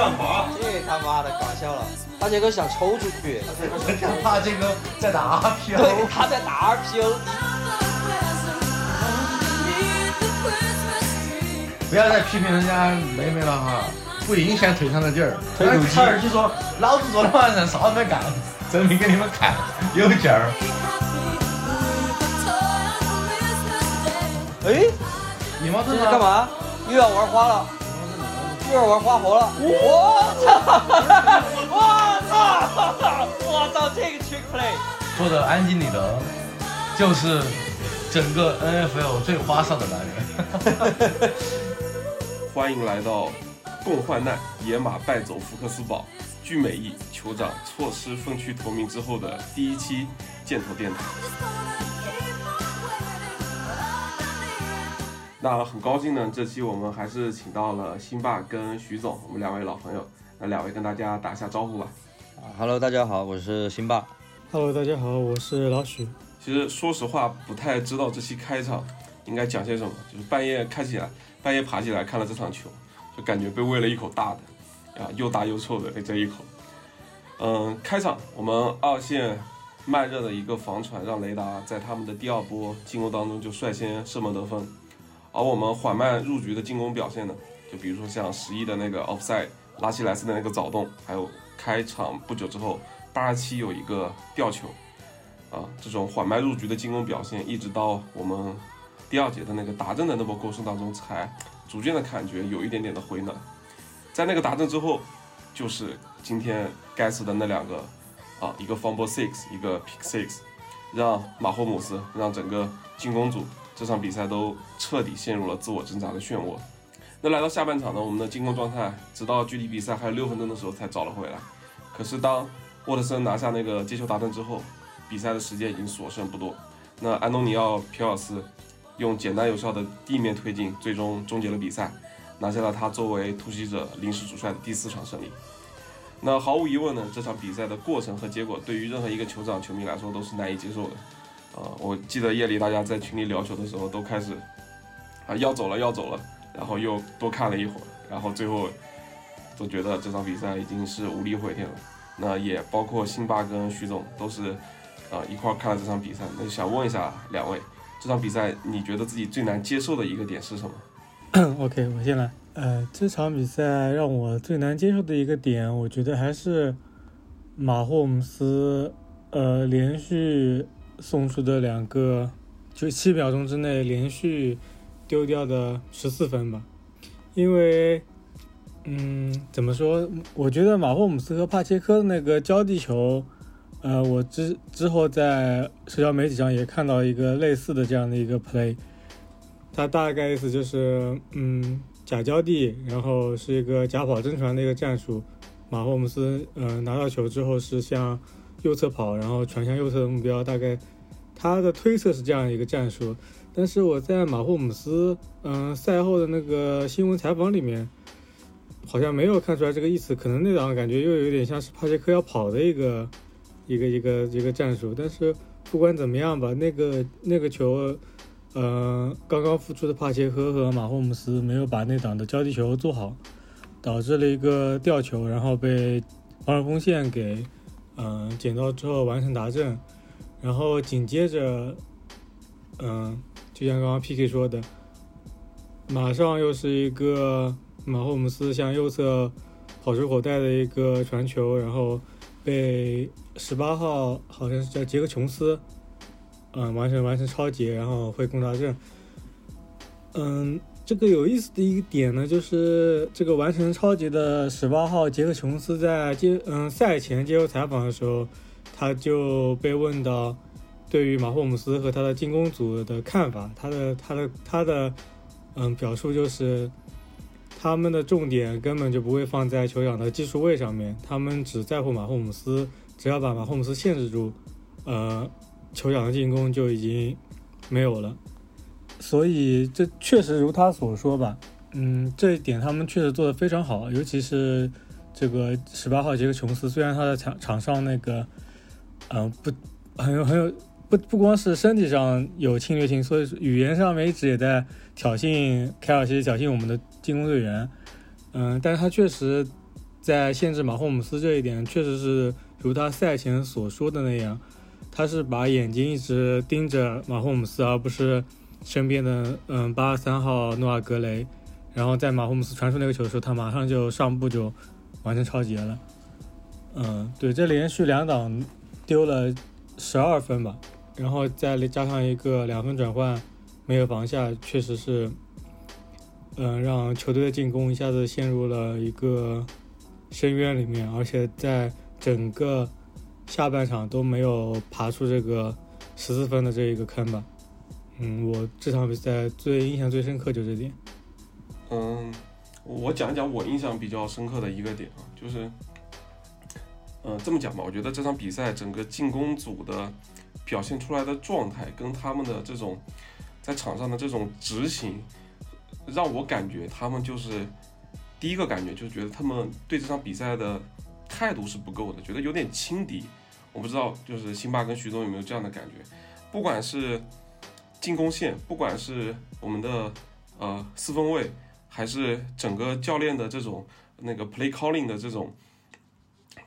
干嘛？这他妈的搞笑了！大杰哥想抽出去，大杰哥在打 RPO，对，他在打 RPO。不要再批评人家妹妹了哈，不影响腿上的劲儿。腿骨肌他儿就说，老子昨天晚上啥都没干，证明给你们看有劲儿。哎，你妈这是干？嘛？又要玩花了，又要玩花活了。我操！我操！我操！这个 trick play，说的安静里的，就是整个 NFL 最花哨的男人。欢迎来到共患难，野马败走福克斯堡，具美意酋长错失分区头名之后的第一期箭头电台。那很高兴呢，这期我们还是请到了辛爸跟徐总，我们两位老朋友。那两位跟大家打一下招呼吧。Hello，大家好，我是辛爸。Hello，大家好，我是老许。其实说实话，不太知道这期开场应该讲些什么，就是半夜开起来，半夜爬起来看了这场球，就感觉被喂了一口大的，啊，又大又臭的这一口。嗯，开场我们二线慢热的一个防传，让雷达在他们的第二波进攻当中就率先射门得分，而我们缓慢入局的进攻表现呢，就比如说像十一的那个 offside，拉希莱斯的那个早动，还有开场不久之后八十七有一个吊球。啊，这种缓慢入局的进攻表现，一直到我们第二节的那个达阵的那波过程当中，才逐渐的感觉有一点点的回暖。在那个达阵之后，就是今天该死的那两个啊，一个 fumble six，一个 pick six，让马霍姆斯，让整个进攻组这场比赛都彻底陷入了自我挣扎的漩涡。那来到下半场呢，我们的进攻状态直到距离比赛还有六分钟的时候才找了回来。可是当沃特森拿下那个接球达阵之后，比赛的时间已经所剩不多。那安东尼奥·皮尔斯用简单有效的地面推进，最终终结了比赛，拿下了他作为突袭者临时主帅的第四场胜利。那毫无疑问呢，这场比赛的过程和结果对于任何一个酋长球迷来说都是难以接受的。呃，我记得夜里大家在群里聊球的时候都开始啊要走了要走了，然后又多看了一会儿，然后最后都觉得这场比赛已经是无力回天了。那也包括辛巴跟徐总都是。啊，一块看了这场比赛，那想问一下两位，这场比赛你觉得自己最难接受的一个点是什么？OK，我先来。呃，这场比赛让我最难接受的一个点，我觉得还是马霍姆斯呃连续送出的两个，就七秒钟之内连续丢掉的十四分吧。因为，嗯，怎么说？我觉得马霍姆斯和帕切科的那个交地球。呃，我之之后在社交媒体上也看到一个类似的这样的一个 play，它大概意思就是，嗯，假交地，然后是一个假跑真传的一个战术。马霍姆斯，呃，拿到球之后是像右侧跑，然后传向右侧的目标。大概他的推测是这样一个战术，但是我在马霍姆斯，嗯、赛后的那个新闻采访里面，好像没有看出来这个意思。可能那档感觉又有点像是帕杰克要跑的一个。一个一个一个战术，但是不管怎么样吧，那个那个球，呃，刚刚复出的帕切科和马霍姆斯没有把那档的交替球做好，导致了一个吊球，然后被防守锋线给，嗯、捡到之后完成达阵，然后紧接着，嗯、就像刚刚 PK 说的，马上又是一个马霍姆斯向右侧跑出口袋的一个传球，然后被。十八号好像是叫杰克琼斯，嗯，完成完成超节，然后会攻达阵。嗯，这个有意思的一个点呢，就是这个完成超级的十八号杰克琼斯在接嗯赛前接受采访的时候，他就被问到对于马霍姆斯和他的进攻组的看法，他的他的他的嗯表述就是，他们的重点根本就不会放在球场的技术位上面，他们只在乎马霍姆斯。只要把马霍姆斯限制住，呃，酋长的进攻就已经没有了。所以这确实如他所说吧，嗯，这一点他们确实做的非常好，尤其是这个十八号杰克琼斯，虽然他在场场上那个，嗯、不很有很有不不光是身体上有侵略性，所以语言上面一直也在挑衅凯尔西，挑衅我们的进攻队员，嗯、但是他确实。在限制马霍姆斯这一点，确实是如他赛前所说的那样，他是把眼睛一直盯着马霍姆斯，而不是身边的嗯八十三号诺瓦格雷。然后在马霍姆斯传出那个球的时候，他马上就上步就完成超节了。嗯，对，这连续两档丢了十二分吧，然后再加上一个两分转换没有防下，确实是，嗯，让球队的进攻一下子陷入了一个深渊里面，而且在整个下半场都没有爬出这个十四分的这一个坑吧。嗯，我这场比赛最印象最深刻就这点。嗯，我讲一讲我印象比较深刻的一个点啊，就是，呃，这么讲吧，我觉得这场比赛整个进攻组的表现出来的状态，跟他们的这种在场上的这种执行，让我感觉他们就是第一个感觉就是觉得他们对这场比赛的态度是不够的，觉得有点轻敌。我不知道，就是辛巴跟徐总有没有这样的感觉？不管是进攻线，不管是我们的呃四分卫。还是整个教练的这种那个 play calling 的这种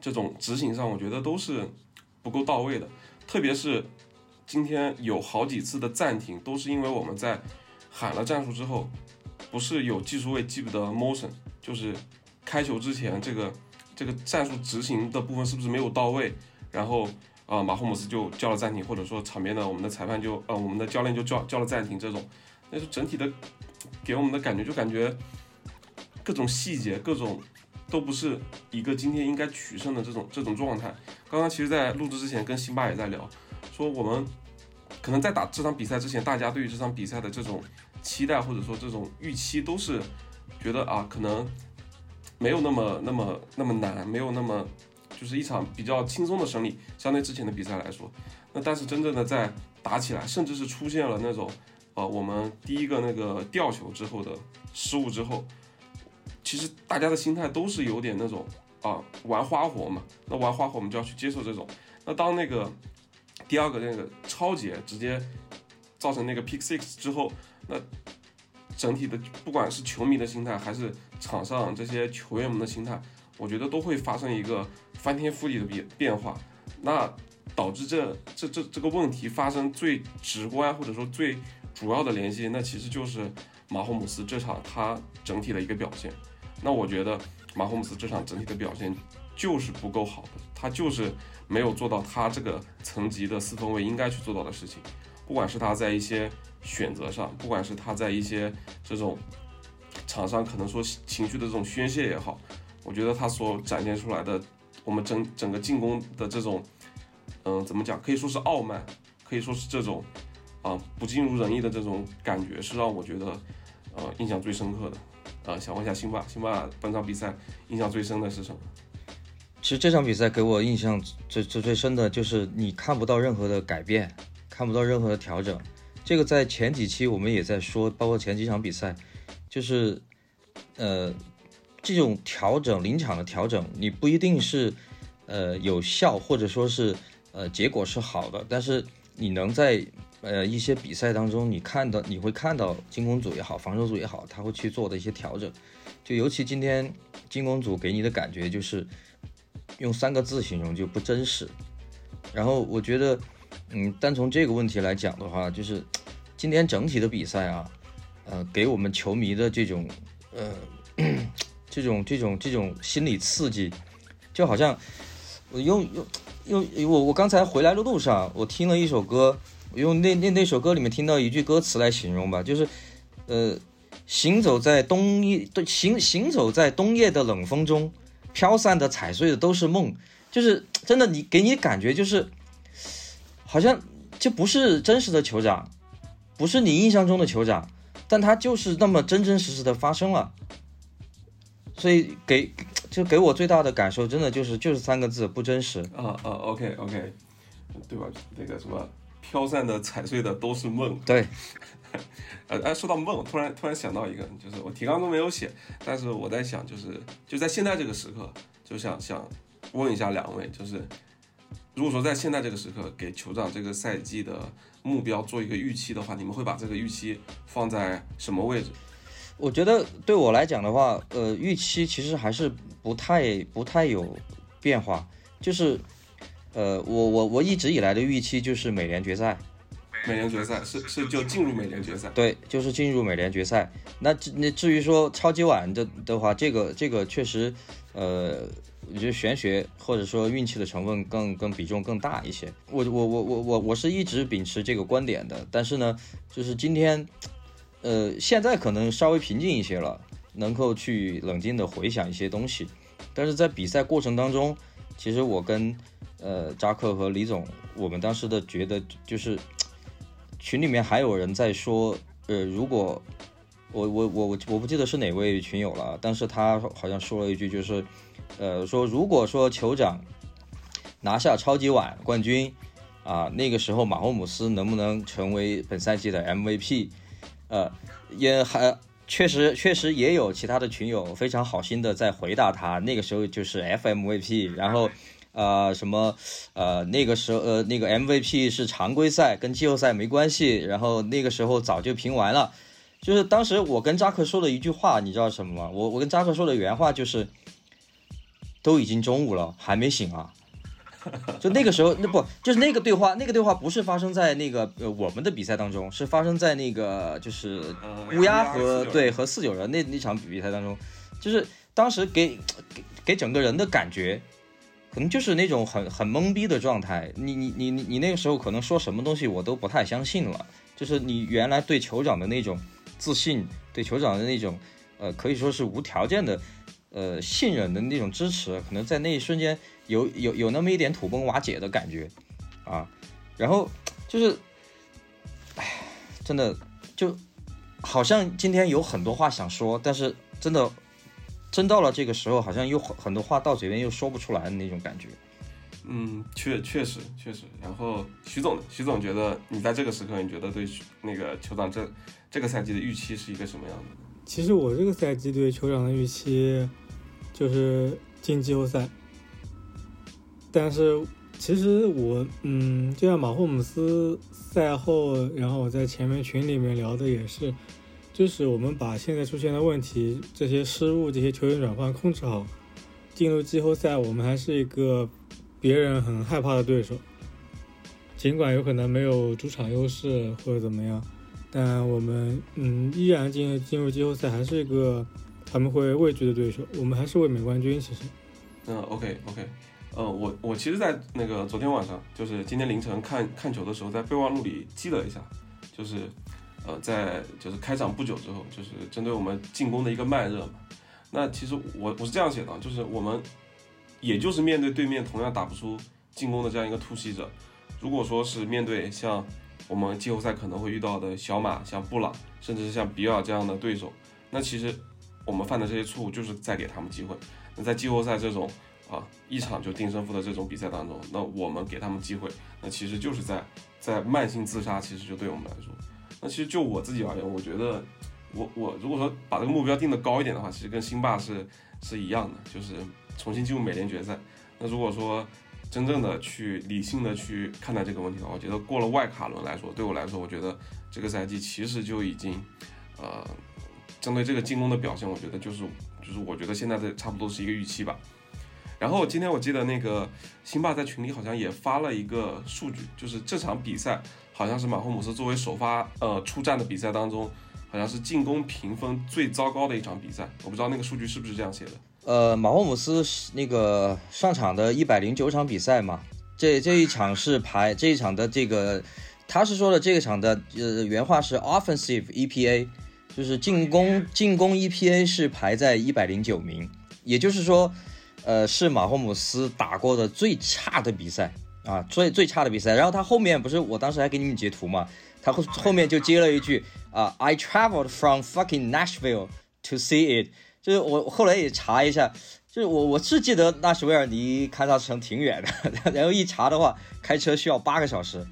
这种执行上，我觉得都是不够到位的。特别是今天有好几次的暂停，都是因为我们在喊了战术之后，不是有技术位记不得 motion，就是开球之前这个这个战术执行的部分是不是没有到位，然后啊马霍姆斯就叫了暂停，或者说场边的我们的裁判就呃我们的教练就叫叫了暂停，这种那是整体的。给我们的感觉就感觉各种细节各种都不是一个今天应该取胜的这种这种状态。刚刚其实，在录制之前跟辛巴也在聊，说我们可能在打这场比赛之前，大家对于这场比赛的这种期待或者说这种预期都是觉得啊，可能没有那么那么那么难，没有那么就是一场比较轻松的胜利，相对之前的比赛来说。那但是真正的在打起来，甚至是出现了那种。呃，我们第一个那个吊球之后的失误之后，其实大家的心态都是有点那种啊玩花活嘛。那玩花活，我们就要去接受这种。那当那个第二个那个超节直接造成那个 pick six 之后，那整体的不管是球迷的心态，还是场上这些球员们的心态，我觉得都会发生一个翻天覆地的变变化。那导致这这这这个问题发生最直观或者说最。主要的联系，那其实就是马霍姆斯这场他整体的一个表现。那我觉得马霍姆斯这场整体的表现就是不够好的，他就是没有做到他这个层级的四分卫应该去做到的事情。不管是他在一些选择上，不管是他在一些这种场上可能说情绪的这种宣泄也好，我觉得他所展现出来的我们整整个进攻的这种，嗯，怎么讲，可以说是傲慢，可以说是这种。啊，不尽如人意的这种感觉是让我觉得，呃，印象最深刻的。呃，想问一下辛巴，辛巴本场比赛印象最深的是什么？其实这场比赛给我印象最最最深的就是你看不到任何的改变，看不到任何的调整。这个在前几期我们也在说，包括前几场比赛，就是，呃，这种调整临场的调整，你不一定是，呃，有效或者说是，呃，结果是好的，但是你能在。呃，一些比赛当中，你看到你会看到进攻组也好，防守组也好，他会去做的一些调整。就尤其今天进攻组给你的感觉就是用三个字形容就不真实。然后我觉得，嗯，单从这个问题来讲的话，就是今天整体的比赛啊，呃，给我们球迷的这种呃这种这种这种心理刺激，就好像我用用用我我刚才回来的路上，我听了一首歌。我用那那那首歌里面听到一句歌词来形容吧，就是，呃，行走在冬夜，行行走在冬夜的冷风中，飘散的踩碎的都是梦，就是真的，你给你感觉就是，好像这不是真实的酋长，不是你印象中的酋长，但他就是那么真真实实的发生了，所以给就给我最大的感受，真的就是就是三个字，不真实。啊啊，OK OK，对吧？那个什么。飘散的、踩碎的都是梦。对，呃，哎，说到梦，突然突然想到一个，就是我提纲中没有写，但是我在想，就是就在现在这个时刻，就想想问一下两位，就是如果说在现在这个时刻给酋长这个赛季的目标做一个预期的话，你们会把这个预期放在什么位置？我觉得对我来讲的话，呃，预期其实还是不太不太有变化，就是，呃，我我我一直以来的预期就是美联决赛，美联决赛是是就进入美联决赛，对，就是进入美联决赛。那至那至于说超级碗的的话，这个这个确实，呃，我觉得玄学或者说运气的成分更更比重更大一些。我我我我我我是一直秉持这个观点的，但是呢，就是今天，呃，现在可能稍微平静一些了，能够去冷静的回想一些东西，但是在比赛过程当中，其实我跟呃扎克和李总，我们当时的觉得就是。群里面还有人在说，呃，如果我我我我我不记得是哪位群友了，但是他好像说了一句，就是，呃，说如果说酋长拿下超级碗冠军，啊，那个时候马霍姆斯能不能成为本赛季的 MVP？呃，也还确实确实也有其他的群友非常好心的在回答他，那个时候就是 FMVP，然后。呃，什么，呃，那个时候，呃，那个 MVP 是常规赛，跟季后赛没关系。然后那个时候早就评完了，就是当时我跟扎克说的一句话，你知道什么吗？我我跟扎克说的原话就是，都已经中午了，还没醒啊。就那个时候，那不就是那个对话？那个对话不是发生在那个呃我们的比赛当中，是发生在那个就是乌鸦和对和四九人那那场比赛当中，就是当时给给给整个人的感觉。可能就是那种很很懵逼的状态，你你你你你那个时候可能说什么东西我都不太相信了，就是你原来对酋长的那种自信，对酋长的那种呃可以说是无条件的呃信任的那种支持，可能在那一瞬间有有有那么一点土崩瓦解的感觉啊，然后就是，哎，真的就好像今天有很多话想说，但是真的。真到了这个时候，好像又很很多话到嘴边又说不出来的那种感觉。嗯，确确实确实。然后徐总，徐总觉得你在这个时刻，你觉得对那个酋长这这个赛季的预期是一个什么样的？其实我这个赛季对酋长的预期就是进季后赛。但是其实我，嗯，就像马霍姆斯赛后，然后我在前面群里面聊的也是。就是我们把现在出现的问题、这些失误、这些球员转换控制好，进入季后赛，我们还是一个别人很害怕的对手。尽管有可能没有主场优势或者怎么样，但我们嗯依然进进入季后赛，还是一个他们会畏惧的对手。我们还是卫冕冠军，其实。嗯，OK OK，呃，我我其实，在那个昨天晚上，就是今天凌晨看看球的时候，在备忘录里记了一下，就是。呃，在就是开场不久之后，就是针对我们进攻的一个慢热嘛。那其实我我是这样写的，就是我们也就是面对对面同样打不出进攻的这样一个突袭者，如果说是面对像我们季后赛可能会遇到的小马、像布朗，甚至是像比尔这样的对手，那其实我们犯的这些错误就是在给他们机会。那在季后赛这种啊一场就定胜负的这种比赛当中，那我们给他们机会，那其实就是在在慢性自杀，其实就对我们来说。那其实就我自己而言，我觉得，我我如果说把这个目标定的高一点的话，其实跟辛巴是是一样的，就是重新进入美联决赛。那如果说真正的去理性的去看待这个问题的话，我觉得过了外卡轮来说，对我来说，我觉得这个赛季其实就已经，呃，针对这个进攻的表现，我觉得就是就是我觉得现在的差不多是一个预期吧。然后今天我记得那个辛巴在群里好像也发了一个数据，就是这场比赛。好像是马霍姆斯作为首发呃出战的比赛当中，好像是进攻评分最糟糕的一场比赛。我不知道那个数据是不是这样写的。呃，马霍姆斯那个上场的一百零九场比赛嘛，这这一场是排这一场的这个，他是说的这个场的呃原话是 offensive EPA，就是进攻进攻 EPA 是排在一百零九名，也就是说，呃是马霍姆斯打过的最差的比赛。啊，最最差的比赛，然后他后面不是我当时还给你们截图嘛，他后后面就接了一句啊，I traveled from fucking Nashville to see it，就是我后来也查一下，就是我我是记得纳什维尔离堪萨城挺远的，然后一查的话，开车需要八个小时，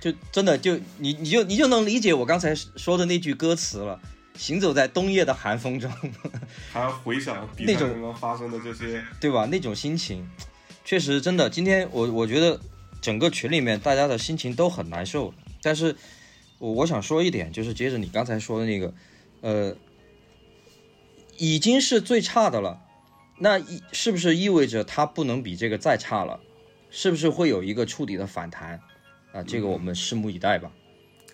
就真的就你你就你就能理解我刚才说的那句歌词了，行走在冬夜的寒风中，还要回想那种发生的这些，对吧？那种心情。确实，真的，今天我我觉得整个群里面大家的心情都很难受。但是，我我想说一点，就是接着你刚才说的那个，呃，已经是最差的了，那意是不是意味着它不能比这个再差了？是不是会有一个触底的反弹？啊，这个我们拭目以待吧。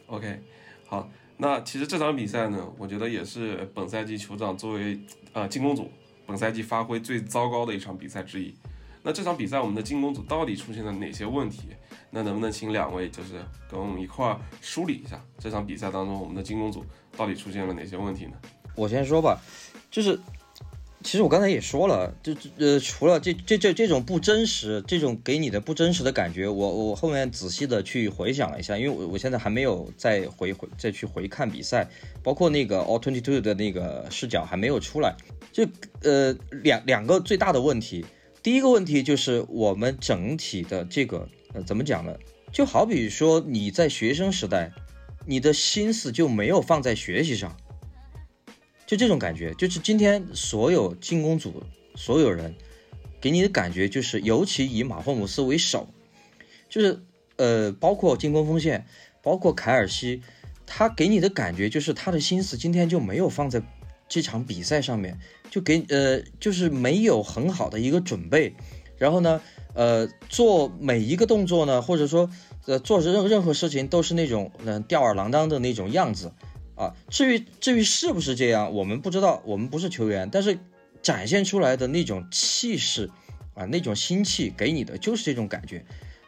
OK，好，那其实这场比赛呢，我觉得也是本赛季酋长作为呃进攻组本赛季发挥最糟糕的一场比赛之一。那这场比赛我们的进攻组到底出现了哪些问题？那能不能请两位就是跟我们一块儿梳理一下这场比赛当中我们的进攻组到底出现了哪些问题呢？我先说吧，就是其实我刚才也说了，就呃，除了这这这这种不真实，这种给你的不真实的感觉，我我后面仔细的去回想了一下，因为我我现在还没有再回回再去回看比赛，包括那个 All Twenty Two 的那个视角还没有出来，就呃两两个最大的问题，第一个问题就是我们整体的这个呃怎么讲呢？就好比说你在学生时代，你的心思就没有放在学习上。就这种感觉，就是今天所有进攻组所有人给你的感觉就是，尤其以马霍姆斯为首，就是呃，包括进攻锋线，包括凯尔西，他给你的感觉就是他的心思今天就没有放在这场比赛上面，就给呃，就是没有很好的一个准备，然后呢，呃，做每一个动作呢，或者说呃，做任任何事情都是那种嗯、吊儿郎当的那种样子。啊，至于至于是不是这样，我们不知道，我们不是球员，但是展现出来的那种气势啊，那种心气给你的就是这种感觉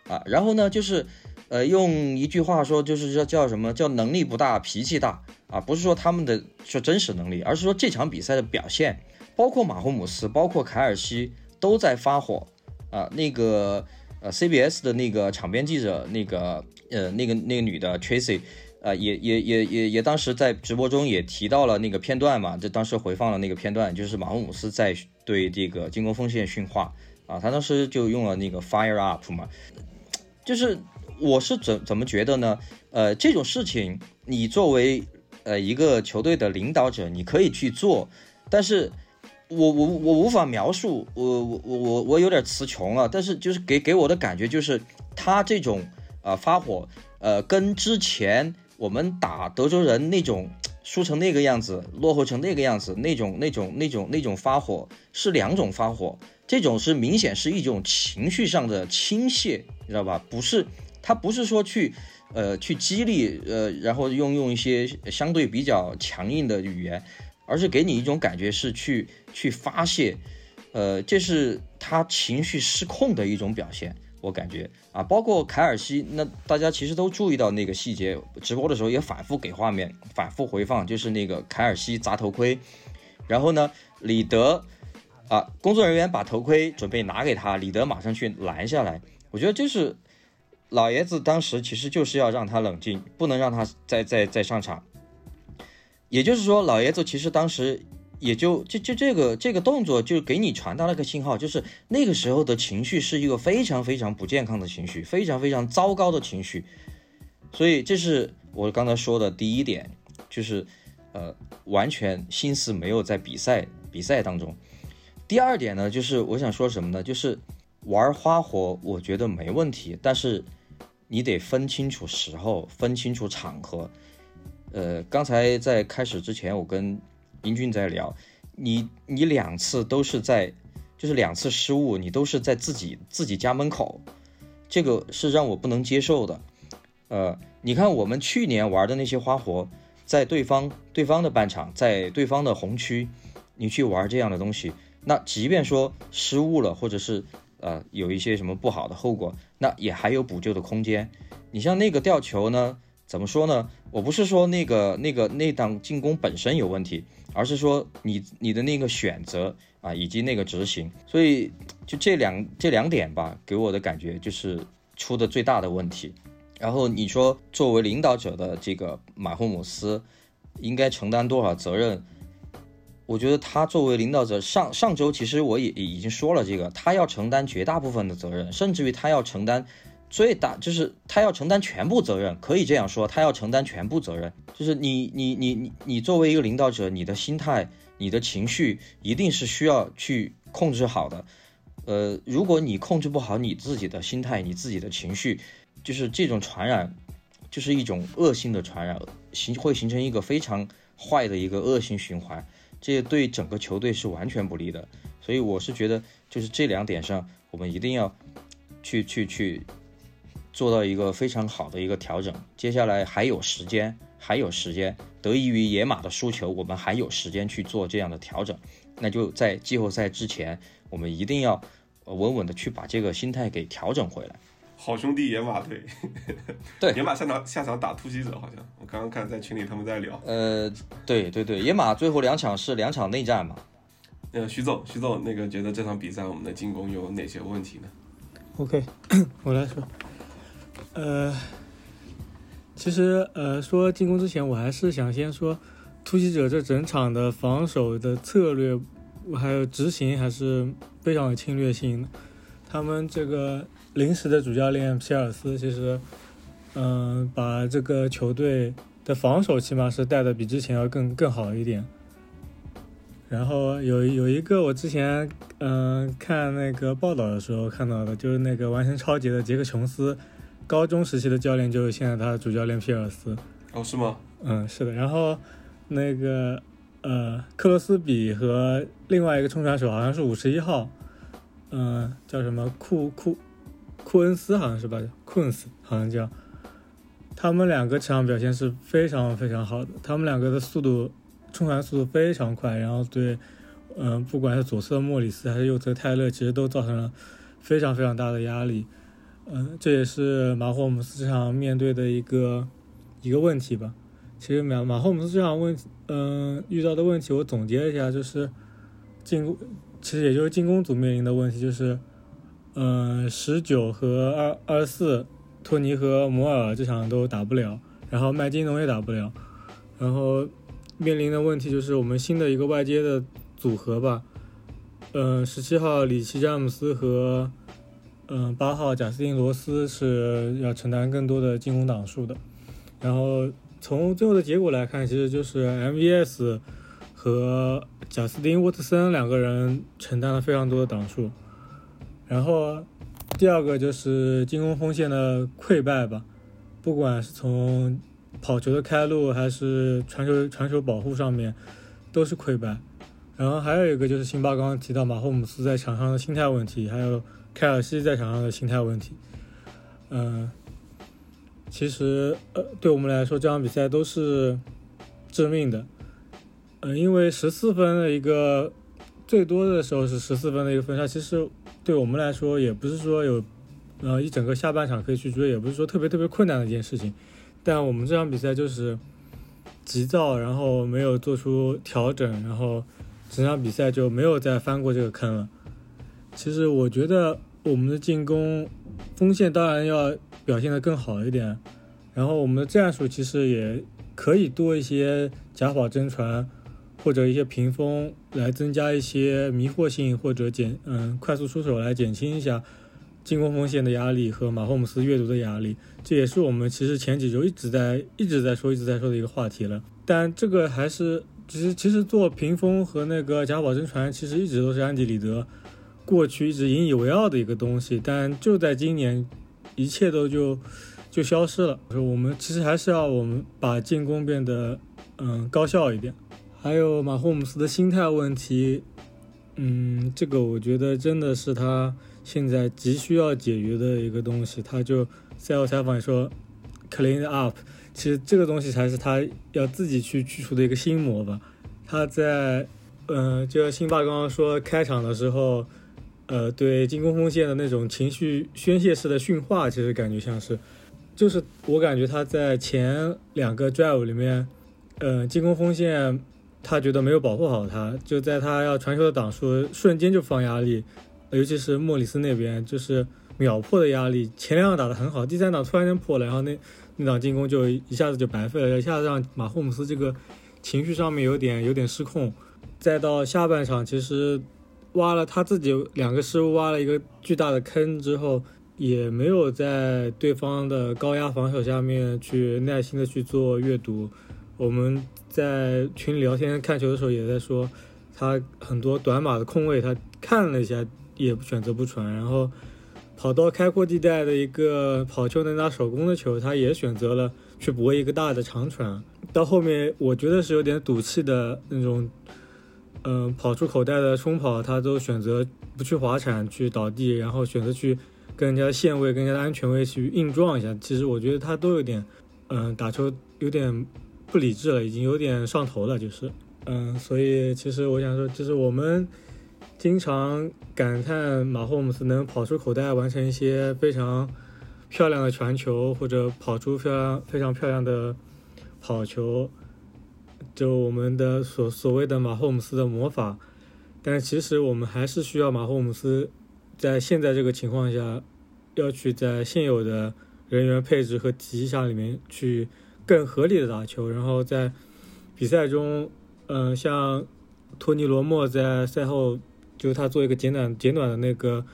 啊。然后呢，就是呃，用一句话说，就是叫叫什么叫能力不大，脾气大啊，不是说他们的说真实能力，而是说这场比赛的表现，包括马霍姆斯，包括凯尔西都在发火啊。那个呃，CBS 的那个场边记者，那个呃，那个那个女的 Tracy。啊，也也也也也，当时在直播中也提到了那个片段嘛，这当时回放了那个片段，就是马霍姆斯在对这个进攻锋线训话啊，他当时就用了那个 fire up 嘛，就是我是怎怎么觉得呢？呃，这种事情你作为呃一个球队的领导者，你可以去做，但是我我我无法描述，我我我我有点词穷了，但是就是给给我的感觉就是他这种啊、呃、发火，呃，跟之前。我们打德州人那种输成那个样子，落后成那个样子，那种那种那种那种发火是两种发火，这种是明显是一种情绪上的倾泻，你知道吧？不是，他不是说去呃去激励呃，然后用用一些相对比较强硬的语言，而是给你一种感觉是去去发泄，呃，这是他情绪失控的一种表现。我感觉啊，包括凯尔西，那大家其实都注意到那个细节，直播的时候也反复给画面反复回放，就是那个凯尔西砸头盔，然后呢，李德啊，工作人员把头盔准备拿给他，李德马上去拦下来。我觉得就是老爷子当时其实就是要让他冷静，不能让他再再再上场。也就是说，老爷子其实当时。也就就就这个这个动作就给你传达了个信号，就是那个时候的情绪是一个非常非常不健康的情绪，非常非常糟糕的情绪。所以这是我刚才说的第一点，就是呃完全心思没有在比赛比赛当中。第二点呢，就是我想说什么呢？就是玩花活，我觉得没问题，但是你得分清楚时候，分清楚场合。呃，刚才在开始之前，我跟英俊在聊，你你两次都是在，就是两次失误，你都是在自己自己家门口，这个是让我不能接受的。呃，你看我们去年玩的那些花活，在对方对方的半场，在对方的红区，你去玩这样的东西，那即便说失误了，或者是呃有一些什么不好的后果，那也还有补救的空间。你像那个吊球呢，怎么说呢？我不是说那个那个那档进攻本身有问题。而是说你你的那个选择啊，以及那个执行，所以就这两这两点吧，给我的感觉就是出的最大的问题。然后你说作为领导者的这个马霍姆斯应该承担多少责任？我觉得他作为领导者，上上周其实我也已经说了这个，他要承担绝大部分的责任，甚至于他要承担。最大就是他要承担全部责任，可以这样说，他要承担全部责任。就是你你你你你作为一个领导者，你的心态、你的情绪一定是需要去控制好的。呃，如果你控制不好你自己的心态、你自己的情绪，就是这种传染，就是一种恶性的传染，形会形成一个非常坏的一个恶性循环。这对整个球队是完全不利的。所以我是觉得，就是这两点上，我们一定要去去去做到一个非常好的一个调整。接下来还有时间，还有时间，得益于野马的输球，我们还有时间去做这样的调整。那就在季后赛之前，我们一定要稳稳的去把这个心态给调整回来。好兄弟野马队，对野马下场下场打突击者，好像我刚刚看在群里他们在聊。呃，对对对，野马最后两场是两场内战嘛。呃，徐总，徐总，那个觉得这场比赛我们的进攻有哪些问题呢？OK，我来说。呃，其实呃，说进攻之前，我还是想先说突袭者这整场的防守的策略还有执行还是非常有侵略性的。他们这个。临时的主教练皮尔斯其实，嗯，把这个球队的防守起码是带的比之前要更更好一点。然后有有一个我之前嗯看那个报道的时候看到的，就是那个完成超级的杰克琼斯，高中时期的教练就是现在他的主教练皮尔斯。哦，是吗？嗯，是的。然后那个呃克罗斯比和另外一个冲传手好像是五十一号，嗯，叫什么库库。库恩斯好像是吧，库恩斯好像叫，他们两个场表现是非常非常好的，他们两个的速度冲传速度非常快，然后对，嗯，不管是左侧莫里斯还是右侧泰勒，其实都造成了非常非常大的压力，嗯，这也是马霍姆斯这场面对的一个一个问题吧。其实马马霍姆斯这场问，嗯，遇到的问题我总结一下，就是进攻，其实也就是进攻组面临的问题就是。嗯，十九和二二十四，托尼和摩尔这场都打不了，然后麦金农也打不了，然后面临的问题就是我们新的一个外接的组合吧。嗯，十七号里奇詹姆斯和嗯八号贾斯汀罗斯是要承担更多的进攻档数的。然后从最后的结果来看，其实就是 MVS 和贾斯汀沃特森两个人承担了非常多的档数。然后，第二个就是进攻锋线的溃败吧，不管是从跑球的开路还是传球传球保护上面，都是溃败。然后还有一个就是辛巴刚刚提到马霍姆斯在场上的心态问题，还有凯尔西在场上的心态问题。嗯，其实呃，对我们来说这场比赛都是致命的。嗯，因为十四分的一个最多的时候是十四分的一个分差，其实。对我们来说，也不是说有，呃，一整个下半场可以去追，也不是说特别特别困难的一件事情。但我们这场比赛就是急躁，然后没有做出调整，然后整场比赛就没有再翻过这个坑了。其实我觉得我们的进攻锋线当然要表现得更好一点，然后我们的战术其实也可以多一些假跑真传。或者一些屏风来增加一些迷惑性，或者减嗯快速出手来减轻一下进攻锋线的压力和马霍姆斯阅读的压力，这也是我们其实前几周一直在一直在说一直在说的一个话题了。但这个还是其实其实做屏风和那个假保真传，其实一直都是安迪里德过去一直引以为傲的一个东西。但就在今年，一切都就就消失了。说我们其实还是要我们把进攻变得嗯高效一点。还有马霍姆斯的心态问题，嗯，这个我觉得真的是他现在急需要解决的一个东西。他就赛后采访说，clean up，其实这个东西才是他要自己去去除的一个心魔吧。他在，嗯，就像辛巴刚刚说开场的时候，呃，对进攻锋线的那种情绪宣泄式的训话，其实感觉像是，就是我感觉他在前两个 drive 里面，呃，进攻锋线。他觉得没有保护好他，就在他要传球的档数瞬间就放压力，尤其是莫里斯那边就是秒破的压力。前两档打得很好，第三档突然间破了，然后那那档进攻就一下子就白费了，一下子让马霍姆斯这个情绪上面有点有点失控。再到下半场，其实挖了他自己两个失误，挖了一个巨大的坑之后，也没有在对方的高压防守下面去耐心的去做阅读。我们。在群里聊天看球的时候，也在说他很多短码的空位，他看了一下也选择不传，然后跑到开阔地带的一个跑球能拿手工的球，他也选择了去搏一个大的长传。到后面我觉得是有点赌气的那种嗯、跑出口袋的冲跑，他都选择不去滑铲去倒地，然后选择去跟人家线位、跟人家的安全位去硬撞一下。其实我觉得他都有点，嗯、打球有点不理智了，已经有点上头了，就是，嗯、所以其实我想说，就是我们经常感叹马霍姆斯能跑出口袋，完成一些非常漂亮的传球，或者跑出漂亮非常漂亮的跑球，就我们的所所谓的马霍姆斯的魔法。但其实我们还是需要马霍姆斯在现在这个情况下，要去在现有的人员配置和体系下里面去更合理的打球，然后在比赛中，嗯、像托尼罗莫在赛后就他做一个简短简短的那个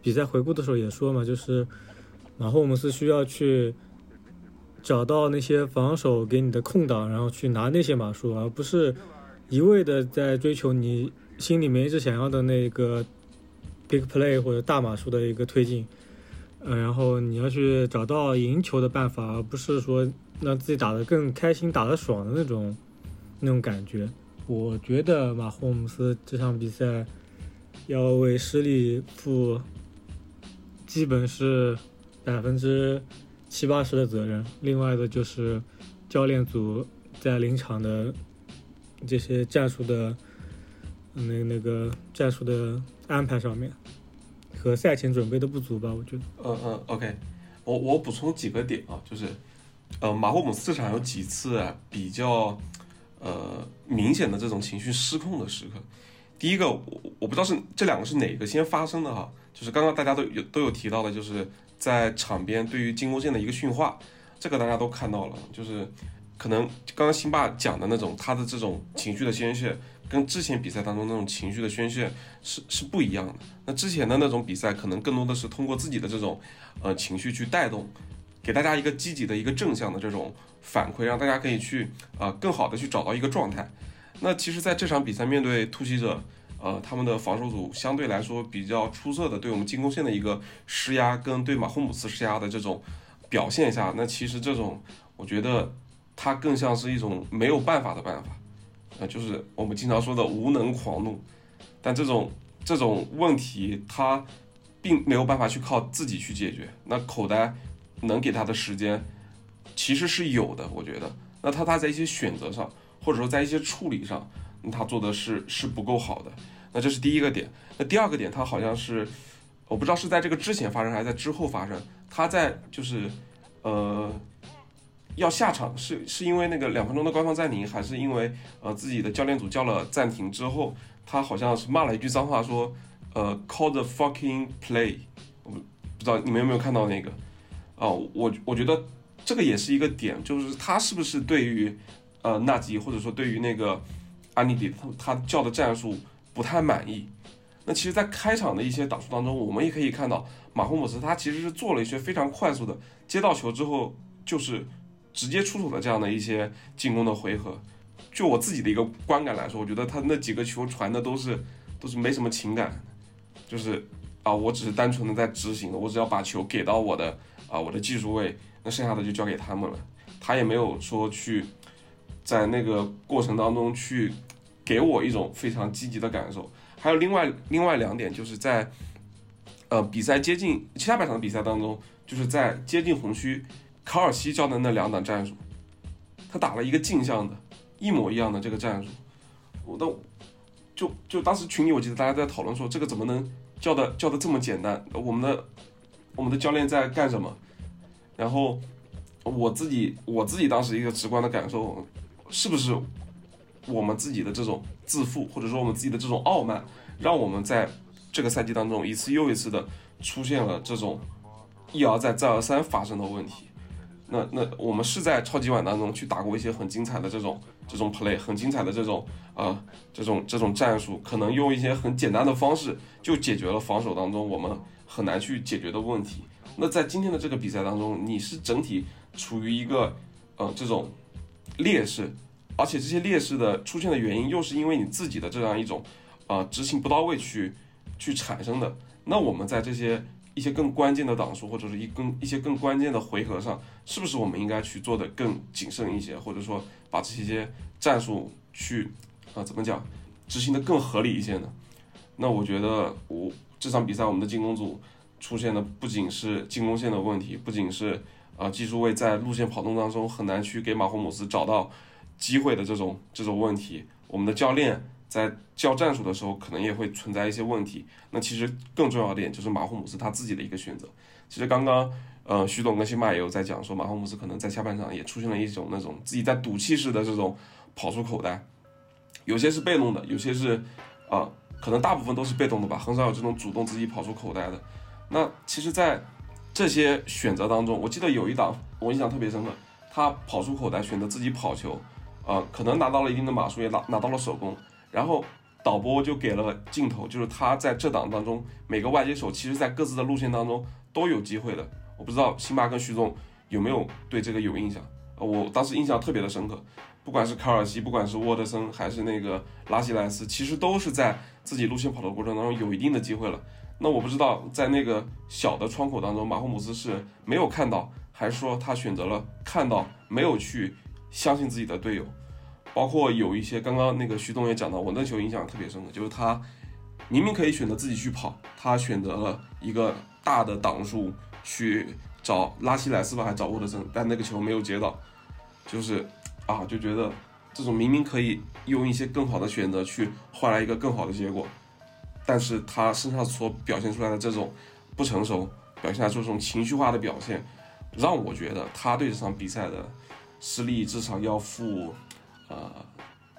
比赛回顾的时候也说嘛，就是马霍姆斯需要去找到那些防守给你的空档，然后去拿那些码数，而不是一味的在追求你心里面一直想要的那个 big play 或者大码数的一个推进。嗯，然后你要去找到赢球的办法，而不是说让自己打得更开心、打得爽的那种那种感觉。我觉得马霍姆斯这场比赛要为失利负基本是百分之七八十的责任，另外的就是教练组在临场的这些战术的那那个战术的安排上面和赛前准备的不足吧，我觉得。嗯嗯，OK，我我补充几个点啊，就是，呃，马霍姆斯场有几次比较呃明显的这种情绪失控的时刻。第一个，我我不知道是这两个是哪个先发生的哈，就是刚刚大家都有都有提到的，就是在场边对于进攻线的一个训话，这个大家都看到了，就是可能刚刚辛巴讲的那种他的这种情绪的宣泄，跟之前比赛当中那种情绪的宣泄是是不一样的。那之前的那种比赛，可能更多的是通过自己的这种呃情绪去带动，给大家一个积极的一个正向的这种反馈，让大家可以去呃更好的去找到一个状态。那其实在这场比赛面对突袭者，呃，他们的防守组相对来说比较出色的对我们进攻线的一个施压，跟对马霍姆斯施压的这种表现下，那其实这种我觉得它更像是一种没有办法的办法，呃，就是我们经常说的无能狂怒。但这种这种问题，他并没有办法去靠自己去解决。那口袋能给他的时间其实是有的，我觉得。那他他在一些选择上，或者说在一些处理上，他做的是是不够好的。那这是第一个点。那第二个点，他好像是我不知道是在这个之前发生还是在之后发生。他在就是呃要下场是是因为那个两分钟的官方暂停，还是因为呃自己的教练组叫了暂停之后，他好像是骂了一句脏话说，呃 call the fucking play。我不知道你们有没有看到那个啊、我我觉得这个也是一个点，就是他是不是对于呃纳吉或者说对于那个安妮迪他他叫的战术不太满意。那其实，在开场的一些打数当中，我们也可以看到马洪姆斯他其实是做了一些非常快速的接到球之后就是直接出手的这样的一些进攻的回合。就我自己的一个观感来说，我觉得他那几个球传的都是都是没什么情感，就是啊，我只是单纯的在执行，我只要把球给到我的啊我的技术位，那剩下的就交给他们了。他也没有说去在那个过程当中去给我一种非常积极的感受。还有另外另外两点，就是在呃比赛接近其他半场的比赛当中，就是在接近红区，卡尔西教的那两档战术，他打了一个镜像的，一模一样的这个战术，我都就就当时群里我记得大家在讨论说这个怎么能教的教的这么简单？我们的我们的教练在干什么？然后我自己我自己当时一个直观的感受，是不是我们自己的这种自负，或者说我们自己的这种傲慢，让我们在这个赛季当中一次又一次的出现了这种一而再再而三发生的问题。那那我们是在超级碗当中去打过一些很精彩的这种这种 play，很精彩的这种啊、这种这种战术，可能用一些很简单的方式就解决了防守当中我们很难去解决的问题。那在今天的这个比赛当中，你是整体处于一个呃这种劣势，而且这些劣势的出现的原因又是因为你自己的这样一种呃执行不到位去去产生的。那我们在这些一些更关键的档数，或者是一更一些更关键的回合上，是不是我们应该去做的更谨慎一些，或者说把这些战术去呃怎么讲，执行的更合理一些呢？那我觉得我这场比赛我们的进攻组出现的不仅是进攻线的问题，不仅是啊技术位在路线跑动当中很难去给马霍姆斯找到机会的这种这种问题，我们的教练在教战术的时候可能也会存在一些问题。那其实更重要的点就是马霍姆斯他自己的一个选择。其实刚刚呃徐总跟辛巴也有在讲说，马霍姆斯可能在下半场也出现了一种那种自己在赌气式的这种跑出口袋，有些是被动的，有些是啊。可能大部分都是被动的吧，很少有这种主动自己跑出口袋的。那其实，在这些选择当中，我记得有一档我印象特别深刻，他跑出口袋选择自己跑球，呃，可能拿到了一定的码数，也拿拿到了手攻。然后导播就给了镜头，就是他在这档当中每个外接手，其实在各自的路线当中都有机会的。我不知道辛巴跟徐总有没有对这个有印象？呃，我当时印象特别的深刻。不管是卡尔西，不管是沃德森，还是那个拉希莱斯，其实都是在自己路线跑的过程当中有一定的机会了。那我不知道在那个小的窗口当中，马霍姆斯是没有看到，还是说他选择了看到，没有去相信自己的队友。包括有一些刚刚那个徐总也讲到，我那球印象特别深刻，就是他明明可以选择自己去跑，他选择了一个大的挡数去找拉希莱斯吧，还找沃德森，但那个球没有接到，就是。啊，就觉得这种明明可以用一些更好的选择去换来一个更好的结果，但是他身上所表现出来的这种不成熟，表现出这种情绪化的表现，让我觉得他对这场比赛的失利至少要负呃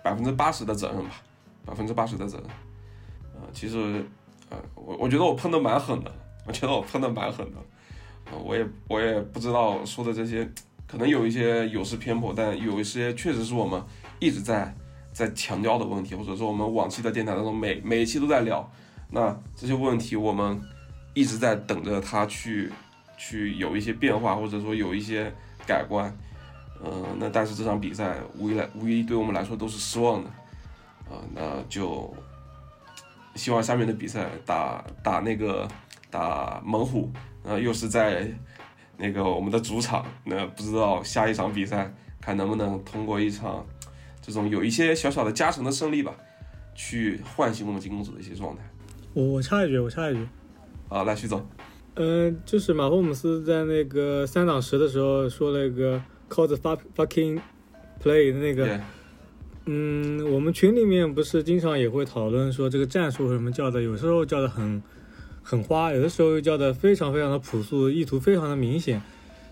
百分之八十的责任吧，百分之八十的责任。呃，其实呃我我觉得我喷的蛮狠的，我觉得我喷的蛮狠的，呃，我也我也不知道说的这些。可能有一些有失偏颇，但有一些确实是我们一直在在强调的问题，或者说我们往期的电台当中每每一期都在聊。那这些问题我们一直在等着它去去有一些变化，或者说有一些改观。嗯，那但是这场比赛无疑来无疑对我们来说都是失望的。啊，那就希望下面的比赛打打那个打猛虎，呃，又是在。那个我们的主场，那不知道下一场比赛看能不能通过一场这种有一些小小的加成的胜利吧，去唤醒我们进攻组的一些状态。我我插一句，我插一句。啊，来徐总。嗯，就是马霍姆斯在那个三档十的时候说了一个 “call the fucking play” 的那个。嗯，我们群里面不是经常也会讨论说这个战术什么叫的，有时候叫的很。很花，有的时候又叫的非常非常的朴素，意图非常的明显。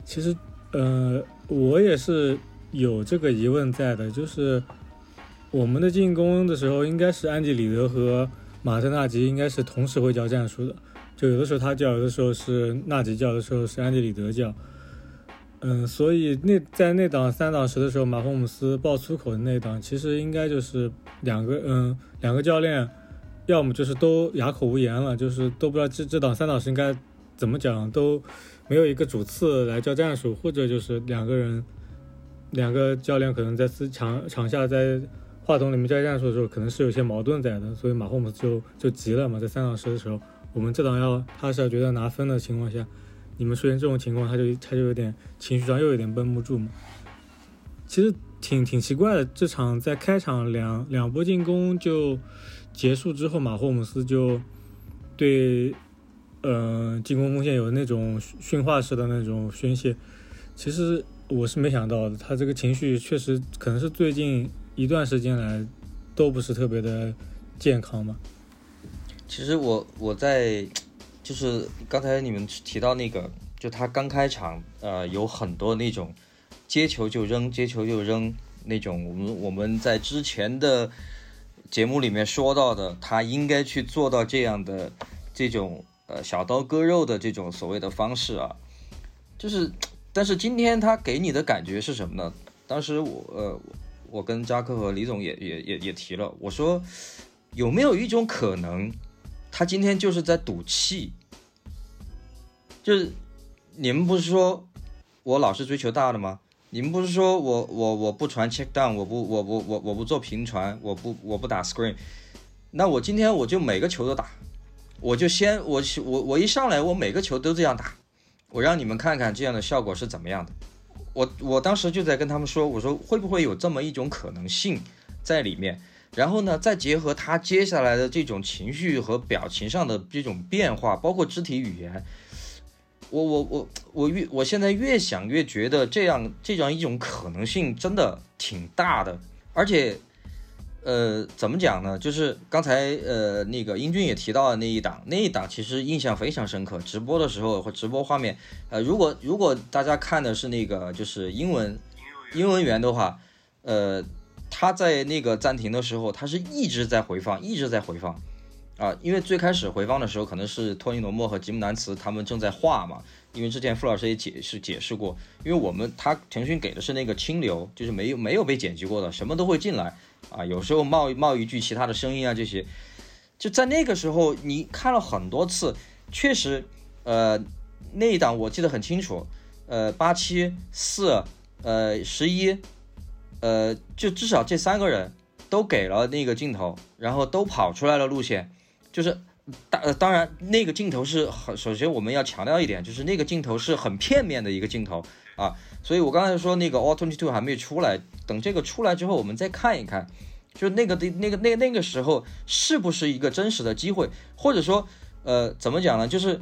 其实，呃，我也是有这个疑问在的，就是我们的进攻的时候，应该是安迪里德和马特纳吉应该是同时会教战术的，就有的时候他教，有的时候是纳吉教，的时候是安迪里德教。嗯，所以那在那档三档十的时候，马霍姆斯爆粗口的那档，其实应该就是两个嗯两个教练。要么就是都哑口无言了，就是都不知道这这档三档是应该怎么讲，都没有一个主次来教战术，或者就是两个人，两个教练可能在私场场下在话筒里面在战术的时候，可能是有些矛盾在的，所以马霍姆斯就就急了嘛，在三档时的时候，我们这档要他是要觉得拿分的情况下，你们出现这种情况，他就他就有点情绪上又有点绷不住嘛。其实挺挺奇怪的，这场在开场两两波进攻就。结束之后，马霍姆斯就对，呃，进攻锋线有那种训话式的那种宣泄。其实我是没想到的，他这个情绪确实可能是最近一段时间来都不是特别的健康嘛。其实我我在就是刚才你们提到那个，就他刚开场，呃，有很多那种接球就扔，接球就扔那种。我们我们在之前的。节目里面说到的，他应该去做到这样的这种呃小刀割肉的这种所谓的方式啊，就是，但是今天他给你的感觉是什么呢？当时我呃我跟扎克和李总也也也也提了，我说有没有一种可能，他今天就是在赌气，就是你们不是说我老是追求大的吗？你们不是说我我我不传 check down，我不我我我我不做平传，我不我不打 screen，那我今天我就每个球都打，我就先我我我一上来我每个球都这样打，我让你们看看这样的效果是怎么样的。我我当时就在跟他们说，我说会不会有这么一种可能性在里面？然后呢，再结合他接下来的这种情绪和表情上的这种变化，包括肢体语言，我我我我越我现在越想越觉得这样这样一种可能性真的挺大的，而且。呃，怎么讲呢？就是刚才呃，那个英俊也提到了那一档，那一档其实印象非常深刻。直播的时候或直播画面，呃，如果如果大家看的是那个就是英文英文源的话，呃，他在那个暂停的时候，他是一直在回放，一直在回放啊。因为最开始回放的时候，可能是托尼·罗莫和吉姆·南茨他们正在画嘛。因为之前傅老师也解释解释过，因为我们他腾讯给的是那个清流，就是没有没有被剪辑过的，什么都会进来。啊，有时候冒冒一句其他的声音啊，这些就在那个时候你看了很多次，确实，呃，那一档我记得很清楚，呃，八七四，呃，十一，呃，就至少这三个人都给了那个镜头，然后都跑出来了路线，就是当当然那个镜头是很，首先我们要强调一点，就是那个镜头是很片面的一个镜头啊。所以，我刚才说那个 All Twenty Two 还没出来，等这个出来之后，我们再看一看，就那个的、那个、那、那个时候是不是一个真实的机会，或者说，呃，怎么讲呢？就是，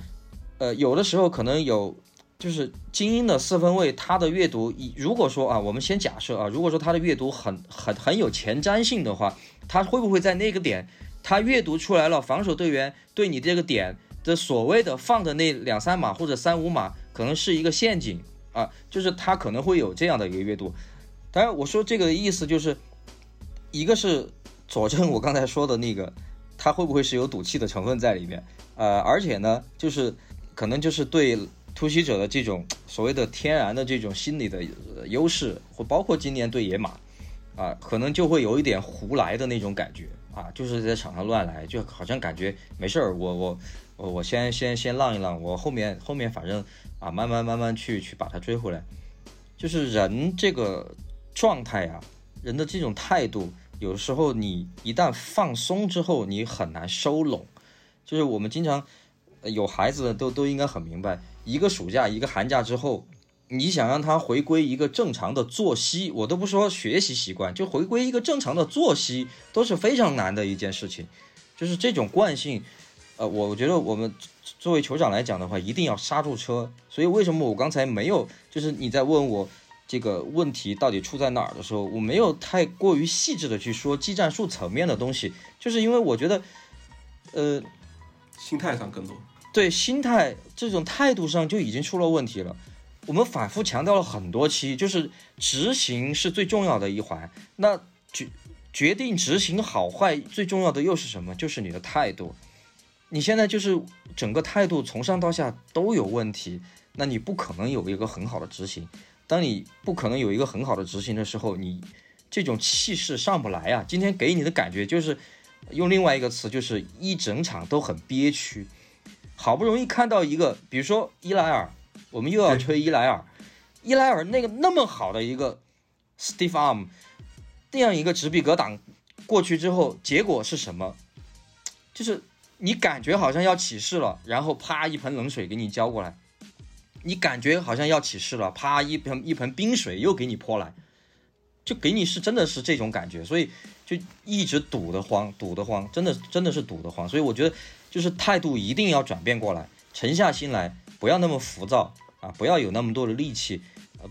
呃，有的时候可能有，就是精英的四分卫，他的阅读，如果说啊，我们先假设啊，如果说他的阅读很、很、很有前瞻性的话，他会不会在那个点，他阅读出来了，防守队员对你这个点的所谓的放的那两三码或者三五码，可能是一个陷阱。啊，就是他可能会有这样的一个阅读，当然我说这个意思就是，一个是佐证我刚才说的那个，他会不会是有赌气的成分在里面？呃，而且呢，就是可能就是对突袭者的这种所谓的天然的这种心理的优势，或包括今年对野马，啊，可能就会有一点胡来的那种感觉啊，就是在场上乱来，就好像感觉没事儿，我我我我先先先浪一浪，我后面后面反正。啊，慢慢慢慢去去把它追回来，就是人这个状态呀，人的这种态度，有时候你一旦放松之后，你很难收拢。就是我们经常有孩子的都都应该很明白，一个暑假一个寒假之后，你想让他回归一个正常的作息，我都不说学习习惯，就回归一个正常的作息都是非常难的一件事情。就是这种惯性，呃，我觉得我们。作为酋长来讲的话，一定要刹住车。所以为什么我刚才没有，就是你在问我这个问题到底出在哪儿的时候，我没有太过于细致的去说技战术层面的东西，就是因为我觉得，呃，心态上更多。对，心态这种态度上就已经出了问题了。我们反复强调了很多期，就是执行是最重要的一环。那决决定执行好坏最重要的又是什么？就是你的态度。你现在就是整个态度从上到下都有问题，那你不可能有一个很好的执行。当你不可能有一个很好的执行的时候，你这种气势上不来啊！今天给你的感觉就是用另外一个词，就是一整场都很憋屈。好不容易看到一个，比如说伊莱尔，我们又要吹伊莱尔，伊莱尔那个那么好的一个 stiff arm，那样一个直臂格挡过去之后，结果是什么？就是。你感觉好像要起势了，然后啪一盆冷水给你浇过来，你感觉好像要起势了，啪一盆一盆冰水又给你泼来，就给你是真的是这种感觉，所以就一直堵得慌，堵得慌，真的真的是堵得慌。所以我觉得就是态度一定要转变过来，沉下心来，不要那么浮躁啊，不要有那么多的力气，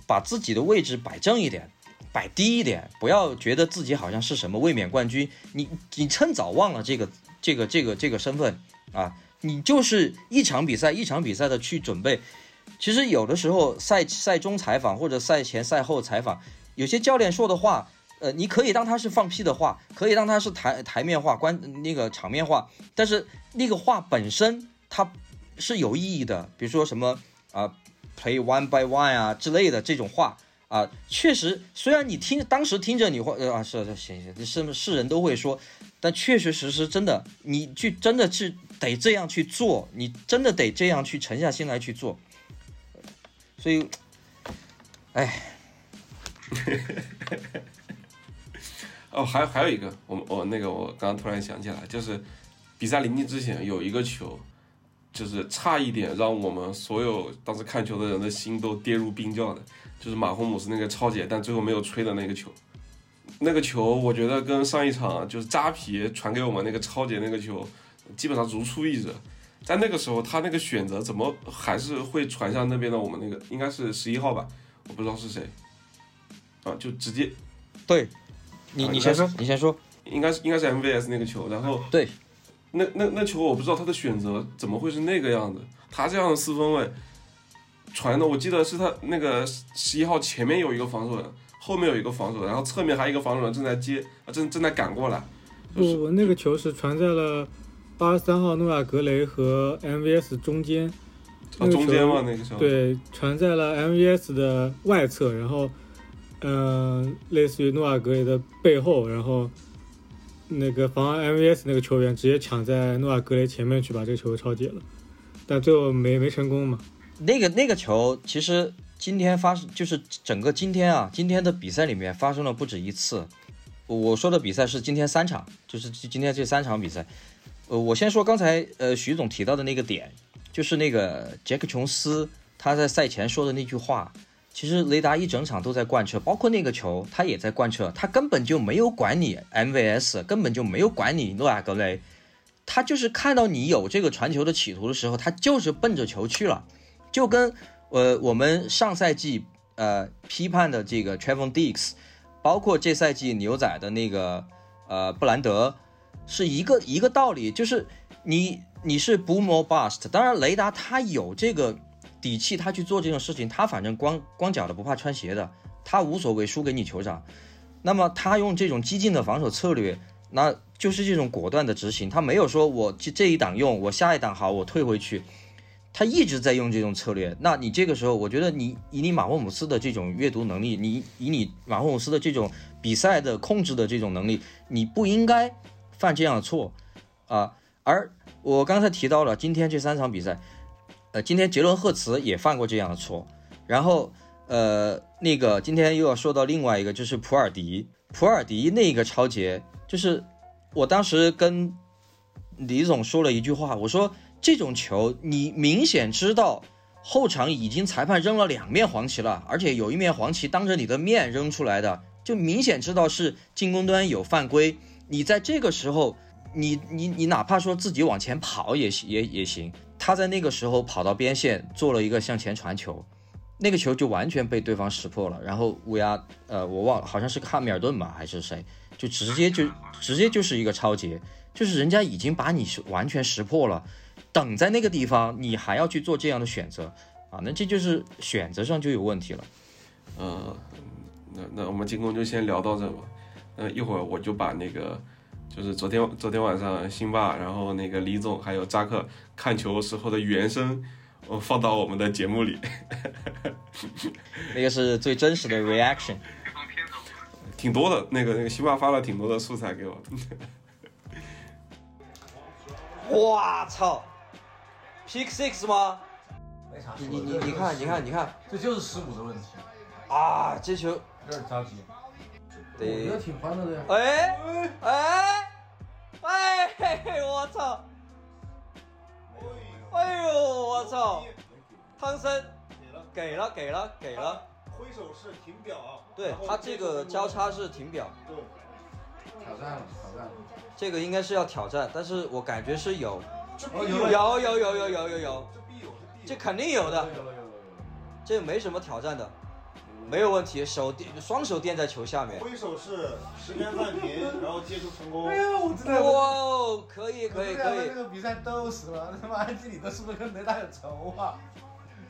把自己的位置摆正一点，摆低一点，不要觉得自己好像是什么卫冕冠军，你你趁早忘了这个。这个这个这个身份啊，你就是一场比赛一场比赛的去准备。其实有的时候赛赛中采访或者赛前赛后采访，有些教练说的话，呃，你可以当他是放屁的话，可以当他是台台面话、关那个场面话，但是那个话本身它是有意义的。比如说什么啊，play one by one 啊之类的这种话啊，确实虽然你听当时听着你会啊是是行行是是人都会说。但确确实实，真的，你去真的是得这样去做，你真的得这样去沉下心来去做。所以，哎，哦，还还有一个，我我那个我刚刚突然想起来，就是比赛临近之前有一个球，就是差一点让我们所有当时看球的人的心都跌入冰窖的，就是马洪姆斯那个超解，但最后没有吹的那个球。那个球，我觉得跟上一场就是扎皮传给我们那个超解那个球，基本上如出一辙。在那个时候，他那个选择怎么还是会传向那边的我们那个应该是十一号吧，我不知道是谁，啊，就直接对，你啊你先说，你先说。应该是应该是 MVS 那个球，然后对，那那那球我不知道他的选择怎么会是那个样子，他这样的四分位传的，我记得是他那个十一号前面有一个防守人，后面有一个防守人，然后侧面还有一个防守人正在接，啊正正在赶过来，就是不不，那个球是传在了八十三号诺亚格雷和 MVS 中间，啊中间球嘛那个时候，对，传在了 MVS 的外侧，然后，嗯、类似于诺亚格雷的背后，然后那个防 MVS 那个球员直接抢在诺亚格雷前面去把这个球超解了，但最后没没成功嘛。那个那个球，其实今天发生，就是整个今天啊，今天的比赛里面发生了不止一次。我说的比赛是今天三场，就是今天这三场比赛。呃，我先说刚才呃徐总提到的那个点，就是那个杰克琼斯他在赛前说的那句话，其实雷达一整场都在贯彻，包括那个球他也在贯彻，他根本就没有管你 MVS，根本就没有管你诺亚格雷，他就是看到你有这个传球的企图的时候，他就是奔着球去了。就跟呃我们上赛季呃批判的这个 Trevon Diggs，包括这赛季牛仔的那个呃布兰德，是一个一个道理，就是你你是 boom or bust。当然雷达他有这个底气，他去做这种事情，他反正光光脚的不怕穿鞋的，他无所谓输给你酋长。那么他用这种激进的防守策略，那就是这种果断的执行，他没有说我这这一档用，我下一档好，我退回去。他一直在用这种策略，那你这个时候，我觉得你以你马霍姆斯的这种阅读能力，你以你马霍姆斯的这种比赛的控制的这种能力，你不应该犯这样的错啊。而我刚才提到了今天这三场比赛，呃，今天杰伦赫茨也犯过这样的错，然后呃，那个今天又要说到另外一个，就是普尔迪，普尔迪那个超节，就是我当时跟李总说了一句话，我说。这种球，你明显知道后场已经裁判扔了两面黄旗了，而且有一面黄旗当着你的面扔出来的，就明显知道是进攻端有犯规。你在这个时候，你你你哪怕说自己往前跑也行也也行。他在那个时候跑到边线做了一个向前传球，那个球就完全被对方识破了。然后乌鸦，呃，我忘了，好像是个汉密尔顿吧，还是谁，就直接就直接就是一个超截，就是人家已经把你是完全识破了。等在那个地方，你还要去做这样的选择啊？那这就是选择上就有问题了。嗯，那那我们进攻就先聊到这吧。那一会儿我就把那个，就是昨天昨天晚上辛巴，然后那个李总还有扎克看球时候的原声，我放到我们的节目里。那个是最真实的 reaction，挺多的，那个那个辛巴发了挺多的素材给我。我操！Pick six 吗？没啥你你你你看你看你看这就是失误的问题，啊！这球有点着急。我觉得得挺欢乐的呀。哎哎哎！我操！哎呦我操！汤森给了给了给了，挥手是停表，对他这个交叉是停表，对，挑战了，挑战了。这个应该是要挑战，但是我感觉是有有有有有有有有有，这必有，这必这肯定有的，有有有有有。这没什么挑战的，没有问题，手垫双手垫在球下面，挥手是十边暂停，然后接球成功。哎呀，我真的哇哦，可以可以可这以，个比赛逗死了，他妈安吉里德是不是跟雷达有仇啊？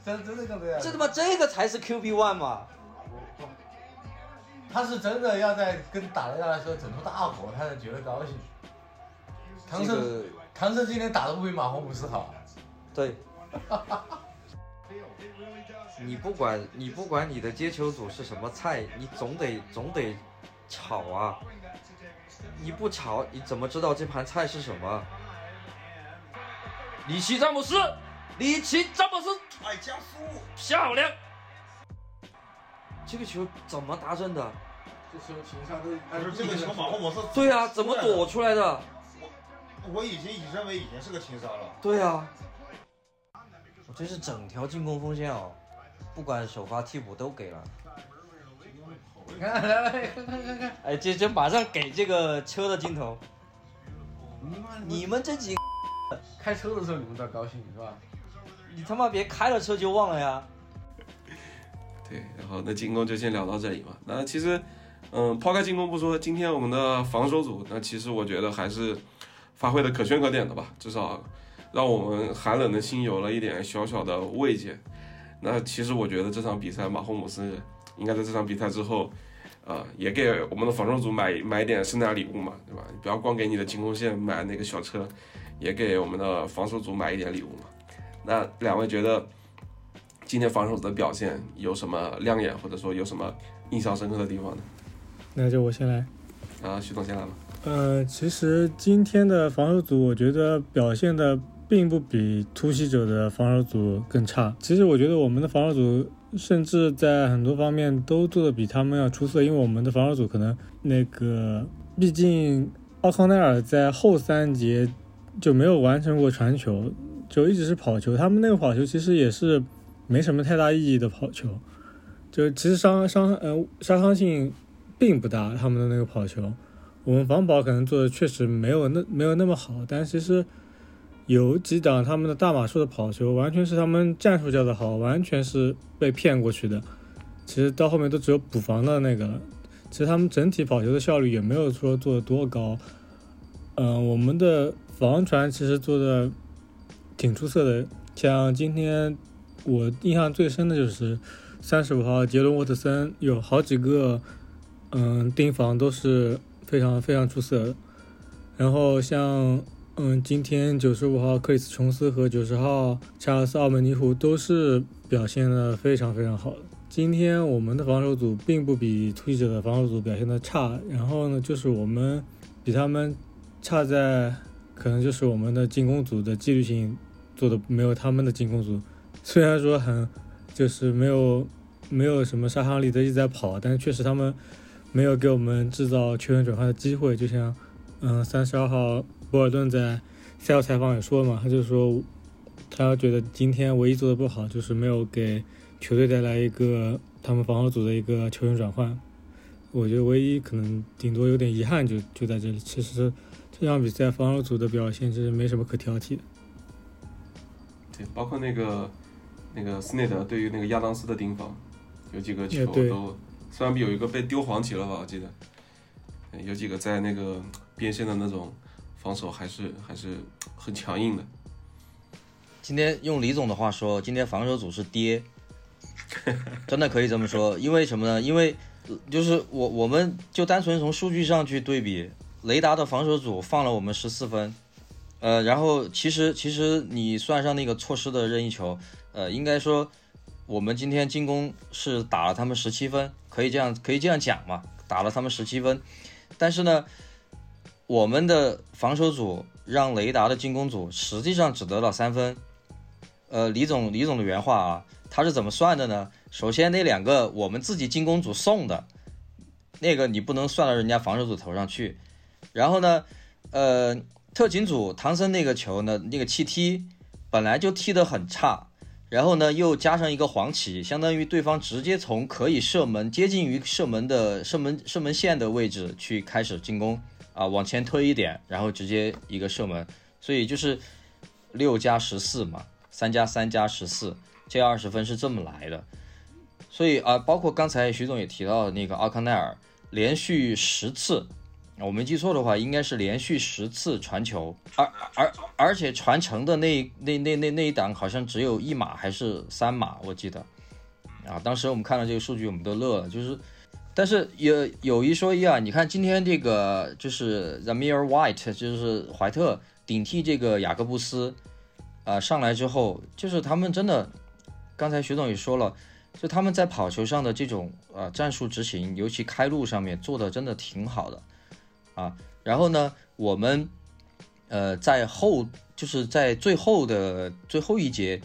真真的跟雷达，这他妈这个才是 QB one 嘛，他是真的要在跟打雷达的时候整出大火，他才觉得高兴。唐僧、这个唐僧今天打的不比马洪姆斯好，对。你不管你不管你的接球组是什么菜，你总得总得炒啊！你不炒，你怎么知道这盘菜是什么？里奇詹姆斯，里奇詹姆斯，哎，加速！漂亮！这个球怎么达阵的？这球情商都但是这个球马霍姆斯对啊，怎么躲？出来的？我已经已认为已经是个轻伤了。对啊，我这是整条进攻锋线哦，不管首发替补都给了。你看来来看看看看，哎这，这马上给这个车的镜头。你们这几，开车的时候你们倒高兴是吧？你他妈别开了车就忘了呀！对，然后那进攻就先聊到这里嘛。那其实，嗯，抛开进攻不说，今天我们的防守组，那其实我觉得还是发挥的可圈可点的吧，至少让我们寒冷的心有了一点小小的慰藉。那其实我觉得这场比赛，马霍姆斯应该在这场比赛之后，呃，也给我们的防守组买买点圣诞礼物嘛，对吧？你不要光给你的进攻线买那个小车，也给我们的防守组买一点礼物嘛。那两位觉得今天防守组的表现有什么亮眼，或者说有什么印象深刻的地方呢？那就我先来。啊，徐总先来吧。呃，其实今天的防守组，我觉得表现的并不比突袭者的防守组更差。其实我觉得我们的防守组甚至在很多方面都做的比他们要出色，因为我们的防守组可能那个，毕竟奥康奈尔在后三节就没有完成过传球，就一直是跑球。他们那个跑球其实也是没什么太大意义的跑球，就其实伤伤呃杀伤性并不大，他们的那个跑球。我们防保可能做的确实没有那没有那么好，但其实有几档他们的大码数的跑球，完全是他们战术教的好，完全是被骗过去的。其实到后面都只有补防的那个了。其实他们整体跑球的效率也没有说做的多高。嗯、我们的防传其实做的挺出色的，像今天我印象最深的就是三十五号杰伦沃特森有好几个嗯盯防都是非常非常出色。然后像嗯今天九十五号克里斯琼斯和九十号查尔斯奥门尼胡都是表现的非常非常好的。今天我们的防守组并不比突袭者的防守组表现的差，然后呢，就是我们比他们差在可能就是我们的进攻组的纪律性做的没有他们的进攻组，虽然说很就是没有没有什么杀伤力的一直在跑，但确实他们没有给我们制造球员转换的机会。就像嗯三十二号博尔顿在赛后采访也说了嘛，他就说他觉得今天唯一做的不好就是没有给球队带来一个他们防守组的一个球员转换。我觉得唯一可能顶多有点遗憾就就在这里。其实这场比赛防守组的表现其实没什么可挑剔的。对，包括那个那个斯内德对于那个亚当斯的盯防，有几个球都，虽然有一个被丢黄旗了吧，我记得，有几个在那个边线的那种防守还是还是很强硬的。今天用李总的话说，今天防守组是爹，真的可以这么说。因为什么呢？因为就是我我们就单纯从数据上去对比，雷达的防守组放了我们十四分，呃，然后其实其实你算上那个错失的任意球，呃，应该说我们今天进攻是打了他们十七分，可以这样可以这样讲嘛，打了他们十七分，但是呢，我们的防守组让雷达的进攻组实际上只得了三分。呃，李总李总的原话啊，他是怎么算的呢？首先那两个我们自己进攻组送的，那个你不能算到人家防守组头上去。然后呢，呃，特勤组唐僧那个球呢，那个气踢本来就踢得很差，然后呢又加上一个黄旗，相当于对方直接从可以射门接近于射门的射门射门线的位置去开始进攻啊，往前推一点，然后直接一个射门，所以就是六加十四嘛。三加三加十四，这二十分是这么来的。所以啊，包括刚才徐总也提到的那个奥康奈尔，连续十次，我没记错的话，应该是连续十次传球，而而而且传承的那那那那那一档好像只有一码还是三码，我记得。啊，当时我们看到这个数据，我们都乐了，就是。但是有有一说一啊，你看今天这个就是 Zamir White，就是怀特顶替这个雅各布斯，啊、上来之后，就是他们真的，刚才徐总也说了，就他们在跑球上的这种呃战术执行，尤其开路上面做的真的挺好的，啊，然后呢，我们呃在后就是在最后的最后一节，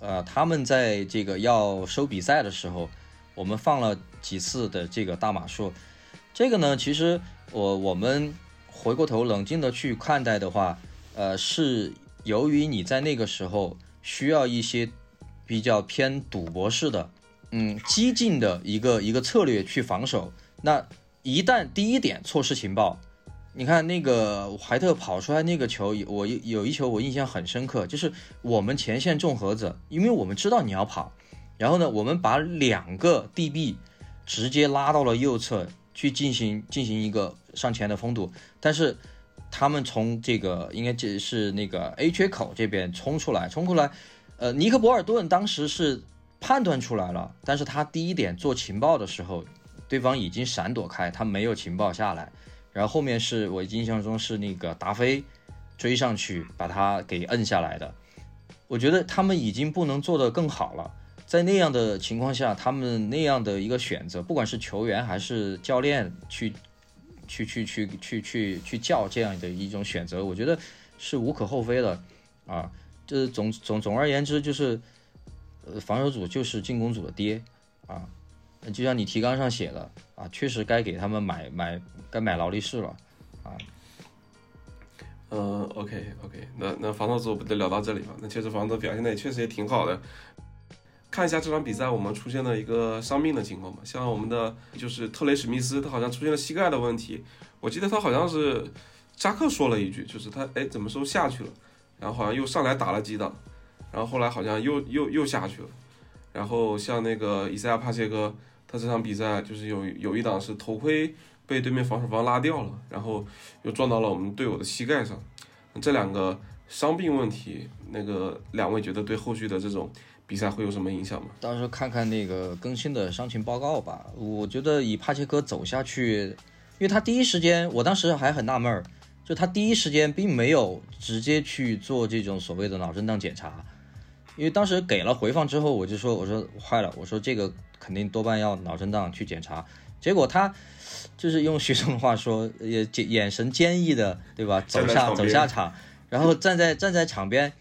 呃，他们在这个要收比赛的时候，我们放了几次的这个大码数，这个呢，其实我我们回过头冷静的去看待的话，呃，是由于你在那个时候需要一些比较偏赌博式的，嗯，激进的一个一个策略去防守，那一旦第一点错失情报，你看那个怀特跑出来那个球，我有一球我印象很深刻，就是我们前线重盒子，因为我们知道你要跑，然后呢，我们把两个 DB 直接拉到了右侧去进行进行一个上前的封堵，但是他们从这个应该这是那个 A 缺口这边冲出来，冲出来，呃，尼克博尔顿当时是判断出来了，但是他第一点做情报的时候，对方已经闪躲开，他没有情报下来，然后后面是我印象中是那个达菲追上去把他给摁下来的，我觉得他们已经不能做得更好了。在那样的情况下，他们那样的一个选择，不管是球员还是教练去去去去去去去叫这样的一种选择，我觉得是无可厚非的啊。这总总总而言之，就是呃，防守组就是进攻组的爹啊。就像你提纲上写的啊，确实该给他们买买该买劳力士了啊。嗯，OK OK，那那防守组就聊到这里吧。那确实防守表现的也确实也挺好的。看一下这场比赛我们出现了一个伤病的情况吧，像我们的就是特雷史密斯，他好像出现了膝盖的问题。我记得他好像是扎克说了一句，就是他哎怎么时候下去了，然后好像又上来打了几档，然后后来好像又又又下去了。然后像那个伊赛亚帕切科，他这场比赛就是有有一档是头盔被对面防守方拉掉了，然后又撞到了我们队友的膝盖上。这两个伤病问题，那个两位觉得对后续的这种比赛会有什么影响吗？到时候看看那个更新的伤情报告吧。我觉得以帕切科走下去，因为他第一时间，我当时还很纳闷儿，就他第一时间并没有直接去做这种所谓的脑震荡检查，因为当时给了回放之后，我就说我说坏了，我说这个肯定多半要脑震荡去检查。结果他就是用学生话说，也眼眼神坚毅的，对吧？走下走下场，然后站在站在场边。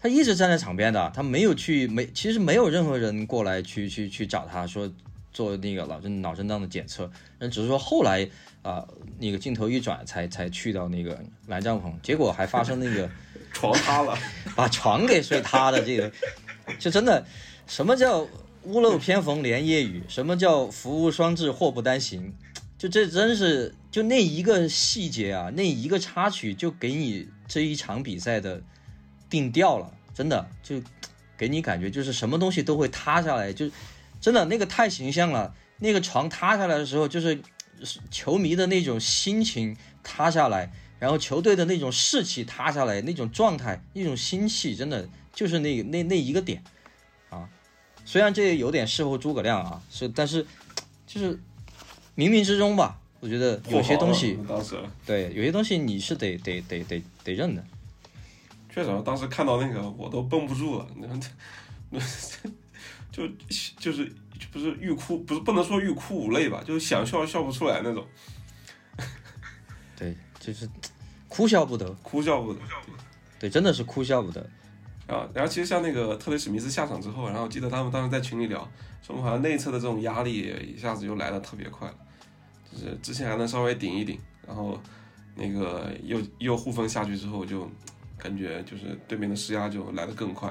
他一直站在场边的，他没有去没，其实没有任何人过来去去去找他说做那个脑震脑震荡的检测，那只是说后来啊、那个镜头一转才才去到那个蓝帐篷，结果还发生那个 床塌了，把床给睡塌的这个，就真的什么叫屋漏偏逢连夜雨，什么叫福无双至祸不单行，就这真是就那一个细节啊，那一个插曲就给你这一场比赛的定调了，真的就给你感觉就是什么东西都会塌下来，就真的那个太形象了。那个床塌下来的时候，就是球迷的那种心情塌下来，然后球队的那种士气塌下来，那种状态、那种心气，真的就是那那那一个点。虽然这有点事后诸葛亮啊，是，但是就是冥冥之中吧，我觉得有些东西对，有些东西你是得得得得得认的。确实啊，当时看到那个我都绷不住了，那那就就是不是欲哭，不是不能说欲哭无泪吧，就是想笑笑不出来那种，对，就是哭笑不得，哭笑不得。对，真的是哭笑不得。然后，然后其实像那个特雷史密斯下场之后，然后记得他们当时在群里聊，说我们好像内侧的这种压力一下子就来的特别快，就是之前还能稍微顶一顶，然后那个又又互封下去之后，就感觉就是对面的施压就来得更快，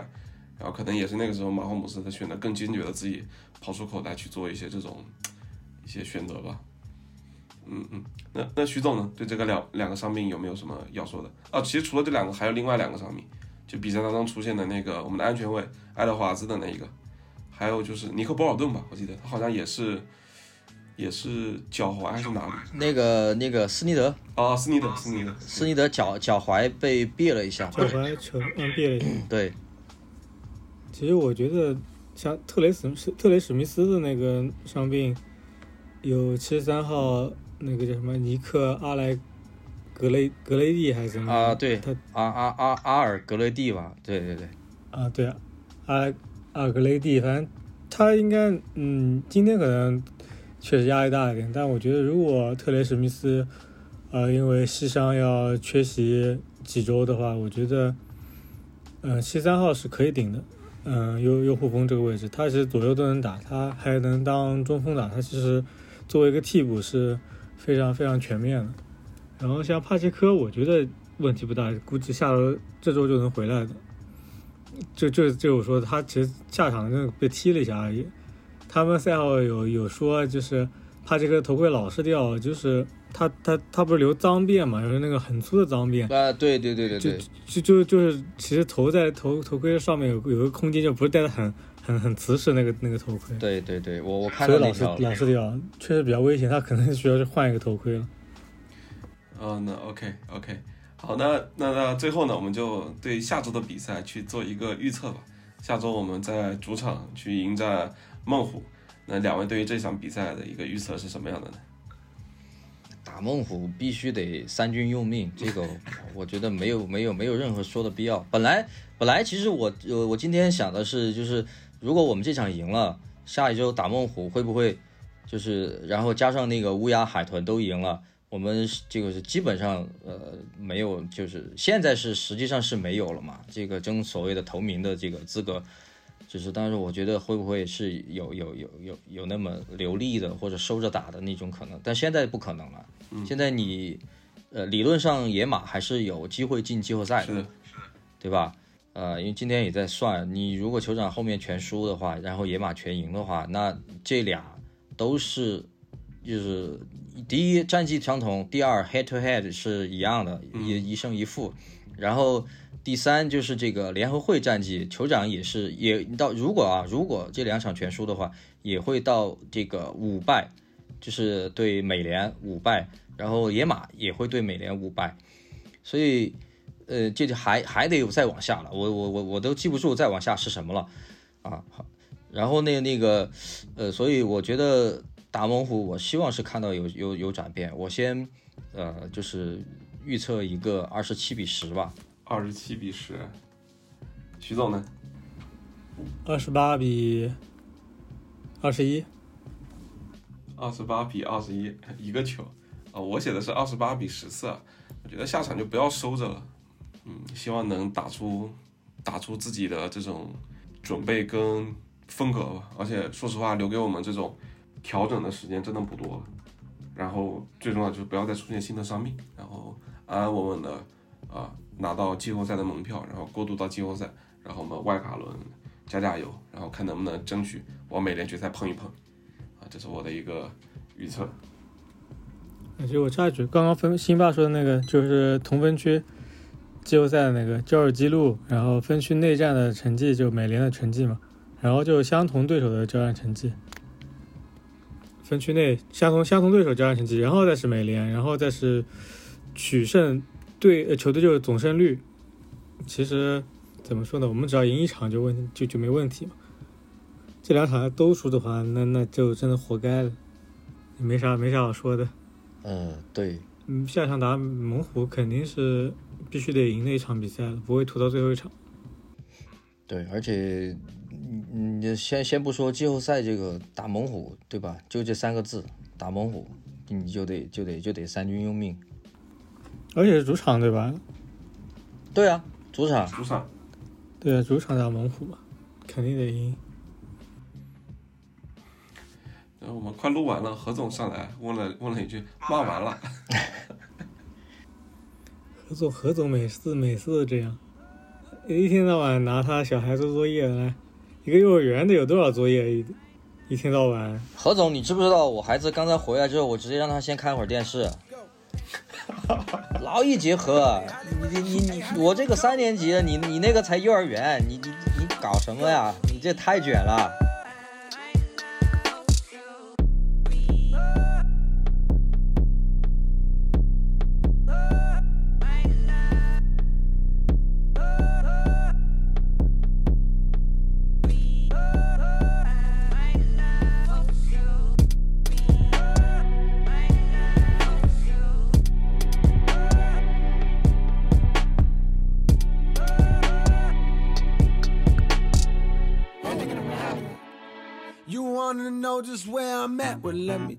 然后可能也是那个时候马霍姆斯他选择更坚决的自己跑出口袋去做一些这种一些选择吧。嗯嗯，那那徐总呢？对这个两两个伤病有没有什么要说的？啊，其实除了这两个，还有另外两个伤病。就比赛当中出现的那个我们的安全卫爱德华兹的那一个，还有就是尼克波尔顿吧，我记得他好像也是也是脚踝还是哪里？那个那个斯尼德，啊，斯尼德，斯尼德，斯尼德脚脚踝被别了一下，脚踝球嗯别了一下。对，其实我觉得像特雷史特雷史密斯的那个伤病，有七十三号那个叫什么尼克阿莱格雷格雷蒂还是什么啊对他阿阿阿阿尔格雷蒂吧，对对对，啊对啊阿阿尔格雷蒂，反正他应该嗯今天可能确实压力大一点，但我觉得如果特雷史密斯呃因为膝伤要缺席几周的话，我觉得嗯七三号是可以顶的。嗯，右右护锋这个位置，他其实左右都能打，他还能当中锋打，他其实作为一个替补是非常非常全面的。然后像帕切科，我觉得问题不大，估计下周这周就能回来的。就就就我说，他其实下场真的被踢了一下而已。他们赛后有有说，就是帕切科头盔老是掉，就是他他他不是留脏辫嘛，就是那个很粗的脏辫，啊，对对对对对，就就就是其实头在头头盔上面有有个空间，就不是戴的很很很瓷实那个那个头盔，对对对，我我看所以老是到那条，老是掉，确实比较危险，他可能需要去换一个头盔了。哦，那 OK OK，好，那那那最后呢，我们就对下周的比赛去做一个预测吧。下周我们在主场去迎战孟虎，那两位对于这场比赛的一个预测是什么样的呢？打孟虎必须得三军用命，这个我觉得没有没有没有任何说的必要。本来本来其实我呃我今天想的是，就是如果我们这场赢了，下一周打孟虎会不会就是然后加上那个乌鸦海豚都赢了，我们是这个是基本上呃没有，就是现在是实际上是没有了嘛，这个争所谓的头名的这个资格。就是，但是我觉得会不会是有有有有有那么流利的或者收着打的那种可能？但现在不可能了。现在你，呃，理论上野马还是有机会进季后赛的，对吧？呃，因为今天也在算，你如果酋长后面全输的话，然后野马全赢的话，那这俩都是就是第一战绩相同，第二 head to head 是一样的，一一胜一负，然后第三就是这个联合会战绩，酋长也是也到如果啊，如果这两场全输的话，也会到这个五败，就是对美联五败，然后野马也会对美联五败，所以呃，这就还还得有再往下了，我我我我都记不住再往下是什么了。啊。好，然后那那个呃，所以我觉得打猛虎，我希望是看到有有有转变。我先呃就是预测一个二十七比十吧。二十七比十。徐总呢？二十八比二十一，二十八比二十一，一个球。啊、我写的是二十八比十四。我觉得下场就不要收着了。嗯，希望能打出打出自己的这种准备跟风格吧。而且说实话，留给我们这种调整的时间真的不多了。然后最重要就是不要再出现新的伤病，然后安安稳稳的啊拿到季后赛的门票，然后过渡到季后赛，然后我们外卡轮加加油，然后看能不能争取往美联决赛碰一碰。啊，这是我的一个预测。其实我插一句，刚刚分辛巴说的那个就是同分区季后赛的那个交尔基录，然后分区内战的成绩就美联的成绩嘛，然后就相同对手的交战成绩，分区内相同相同对手交战成绩，然后再是美联，然后再是取胜对呃球队就是总胜率。其实怎么说呢，我们只要赢一场就问就就没问题嘛。这两场都输的话，那那就真的活该了，没啥没啥好说的。嗯，对，嗯，下场打猛虎肯定是必须得赢那一场比赛了，不会拖到最后一场。对，而且你你先先不说季后赛这个打猛虎，对吧？就这三个字，打猛虎，你就得就得就得三军用命。而且是主场对吧？对啊，主场主场对啊，主场打猛虎嘛，肯定得赢。然后我们快录完了，何总上来问了问了一句：“骂完了。何总，何总每次每次都这样，一天到晚拿他小孩做作业来，一个幼儿园得有多少作业？一一天到晚，何总，你知不知道我孩子刚才回来之后，我直接让他先看会儿电视，劳逸结合。你你你你，我这个三年级的，你你那个才幼儿园，你你你搞什么呀？你这太卷了。Let me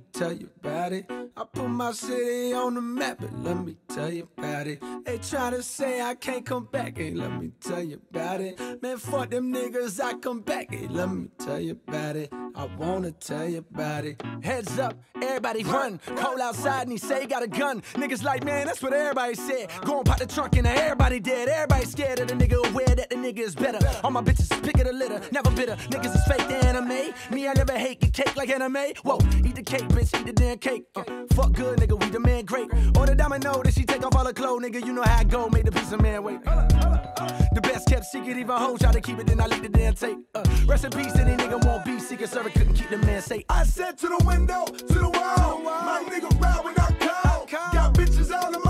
I put my city on the map, but let me tell you about it. They try to say I can't come back, hey, let me tell you about it. Man, fuck them niggas, I come back, hey, let me tell you about it. I wanna tell you about it. Heads up, everybody run. Cole outside and he say he got a gun. Niggas like, man, that's what everybody said. Go and pop the trunk and everybody dead. Everybody scared of the nigga, aware that the nigga is better. All my bitches pick of the litter, never bitter. Niggas is fake the anime. Me, I never hate, get cake like anime. Whoa, eat the cake, bitch. bitch, eat the damn cake. Uh, fuck good, nigga, we the man great. Order domino, then she take off all her clothes, nigga. You know how I go, made the piece of man wait. The best kept secret, even hoes try to keep it, then I leak the damn tape. Uh, rest in peace, any nigga won't be secret server, couldn't keep the man safe. I said to the window, to the wall. My nigga ride when I call. Got bitches all in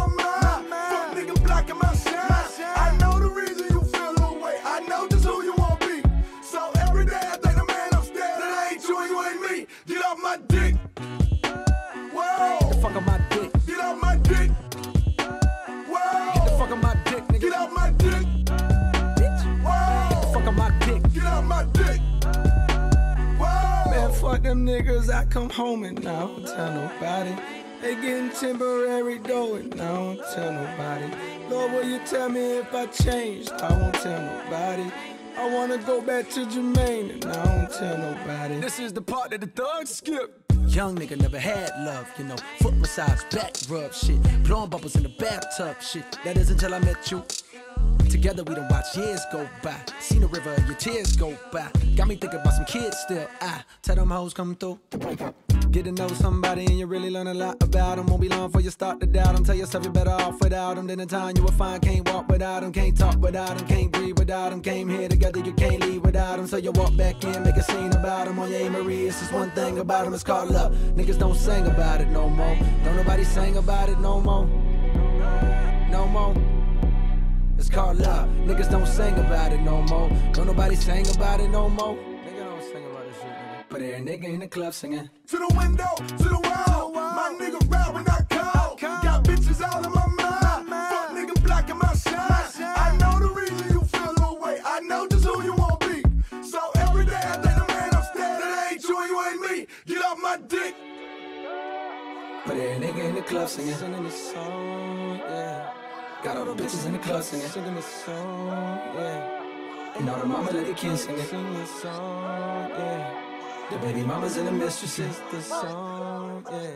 fuck on my dick. Get off my dick. The Whoa. fuck on my dick, nigga. Get off my dick. bitch. Whoa. Fuck on my dick. Get off my dick. Whoa. Man, fuck them niggas. I come home and I don't tell nobody. They getting temporary dough and I don't tell nobody. Lord, will you tell me if I changed? I won't tell nobody. I wanna go back to Jermaine and I don't tell nobody. This is the part that the thugs skip. Young nigga never had love, you know. Foot massage, back rub shit. Blowing bubbles in the bathtub shit. That is until I met you. Together we done watch years go by. Seen the river, your tears go by. Got me thinking about some kids still. I tell them hoes come through. Get to know somebody and you really learn a lot about them. Won't be long before you start to doubt them. Tell yourself you're better off without them. Then in time you will find can't walk without them. Can't talk without them. Can't breathe without them. Came here together, you can't leave without them. So you walk back in, make a scene about them. On your. Marie, it's just one thing about them. It's called love. Niggas don't sing about it no more. Don't nobody sing about it no more. No more. It's called love. Niggas don't sing about it no more. Don't nobody sing about it no more. But every nigga in the club singing. To the window, to the wall. My nigga ride when I call. Got bitches all in my mind. Fuck nigga blocking my shine. I know the reason you feel the way. I know just who you want be. So every day I thank the man upstairs that ain't you and you ain't me. Get off my dick. But every nigga in the club singing. Singing this song, yeah. Got all the bitches in the club singing. Singing this song, yeah. And all the mama let the kids singing. Sing this song, yeah. The baby mamas and the mistresses. The song, yeah.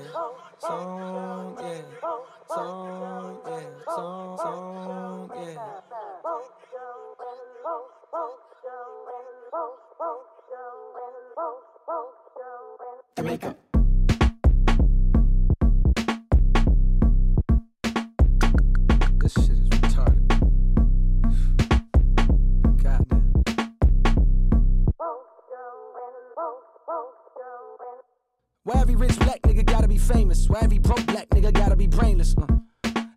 Song, yeah. Song, yeah. Song, song, yeah. Jamaica. This Why every broke black nigga gotta be brainless? Uh,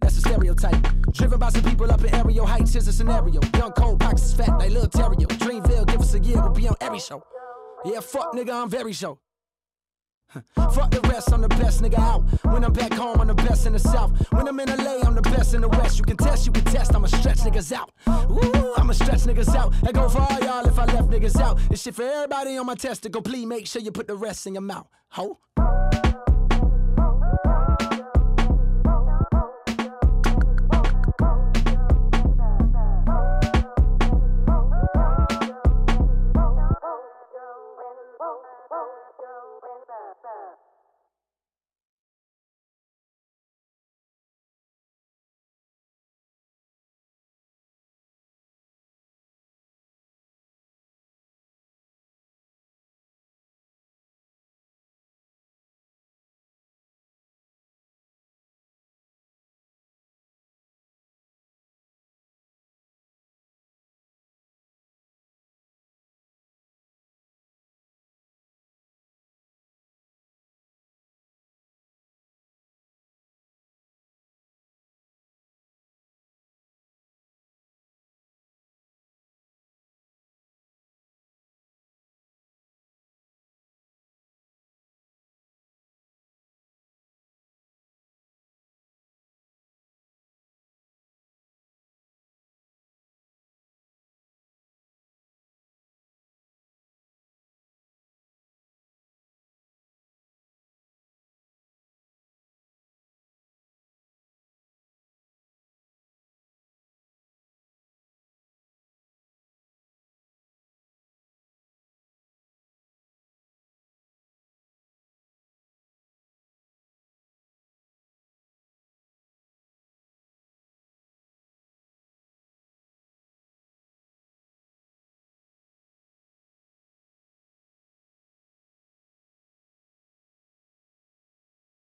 that's a stereotype. Driven by some people up in aerial heights. Here's a scenario. Young cold pockets fat like Lil Terrio. Dreamville, give us a year, we'll be on every show. Yeah, fuck nigga, I'm very show. Fuck the rest, I'm the best nigga out. When I'm back home, I'm the best in the south. When I'm in LA, I'm the best in the west. You can test, you can test, I'ma stretch niggas out. Ooh, I'ma stretch niggas out. I go for all y'all if I left niggas out. This shit for everybody on my test. testicle. Please make sure you put the rest in your mouth. Ho.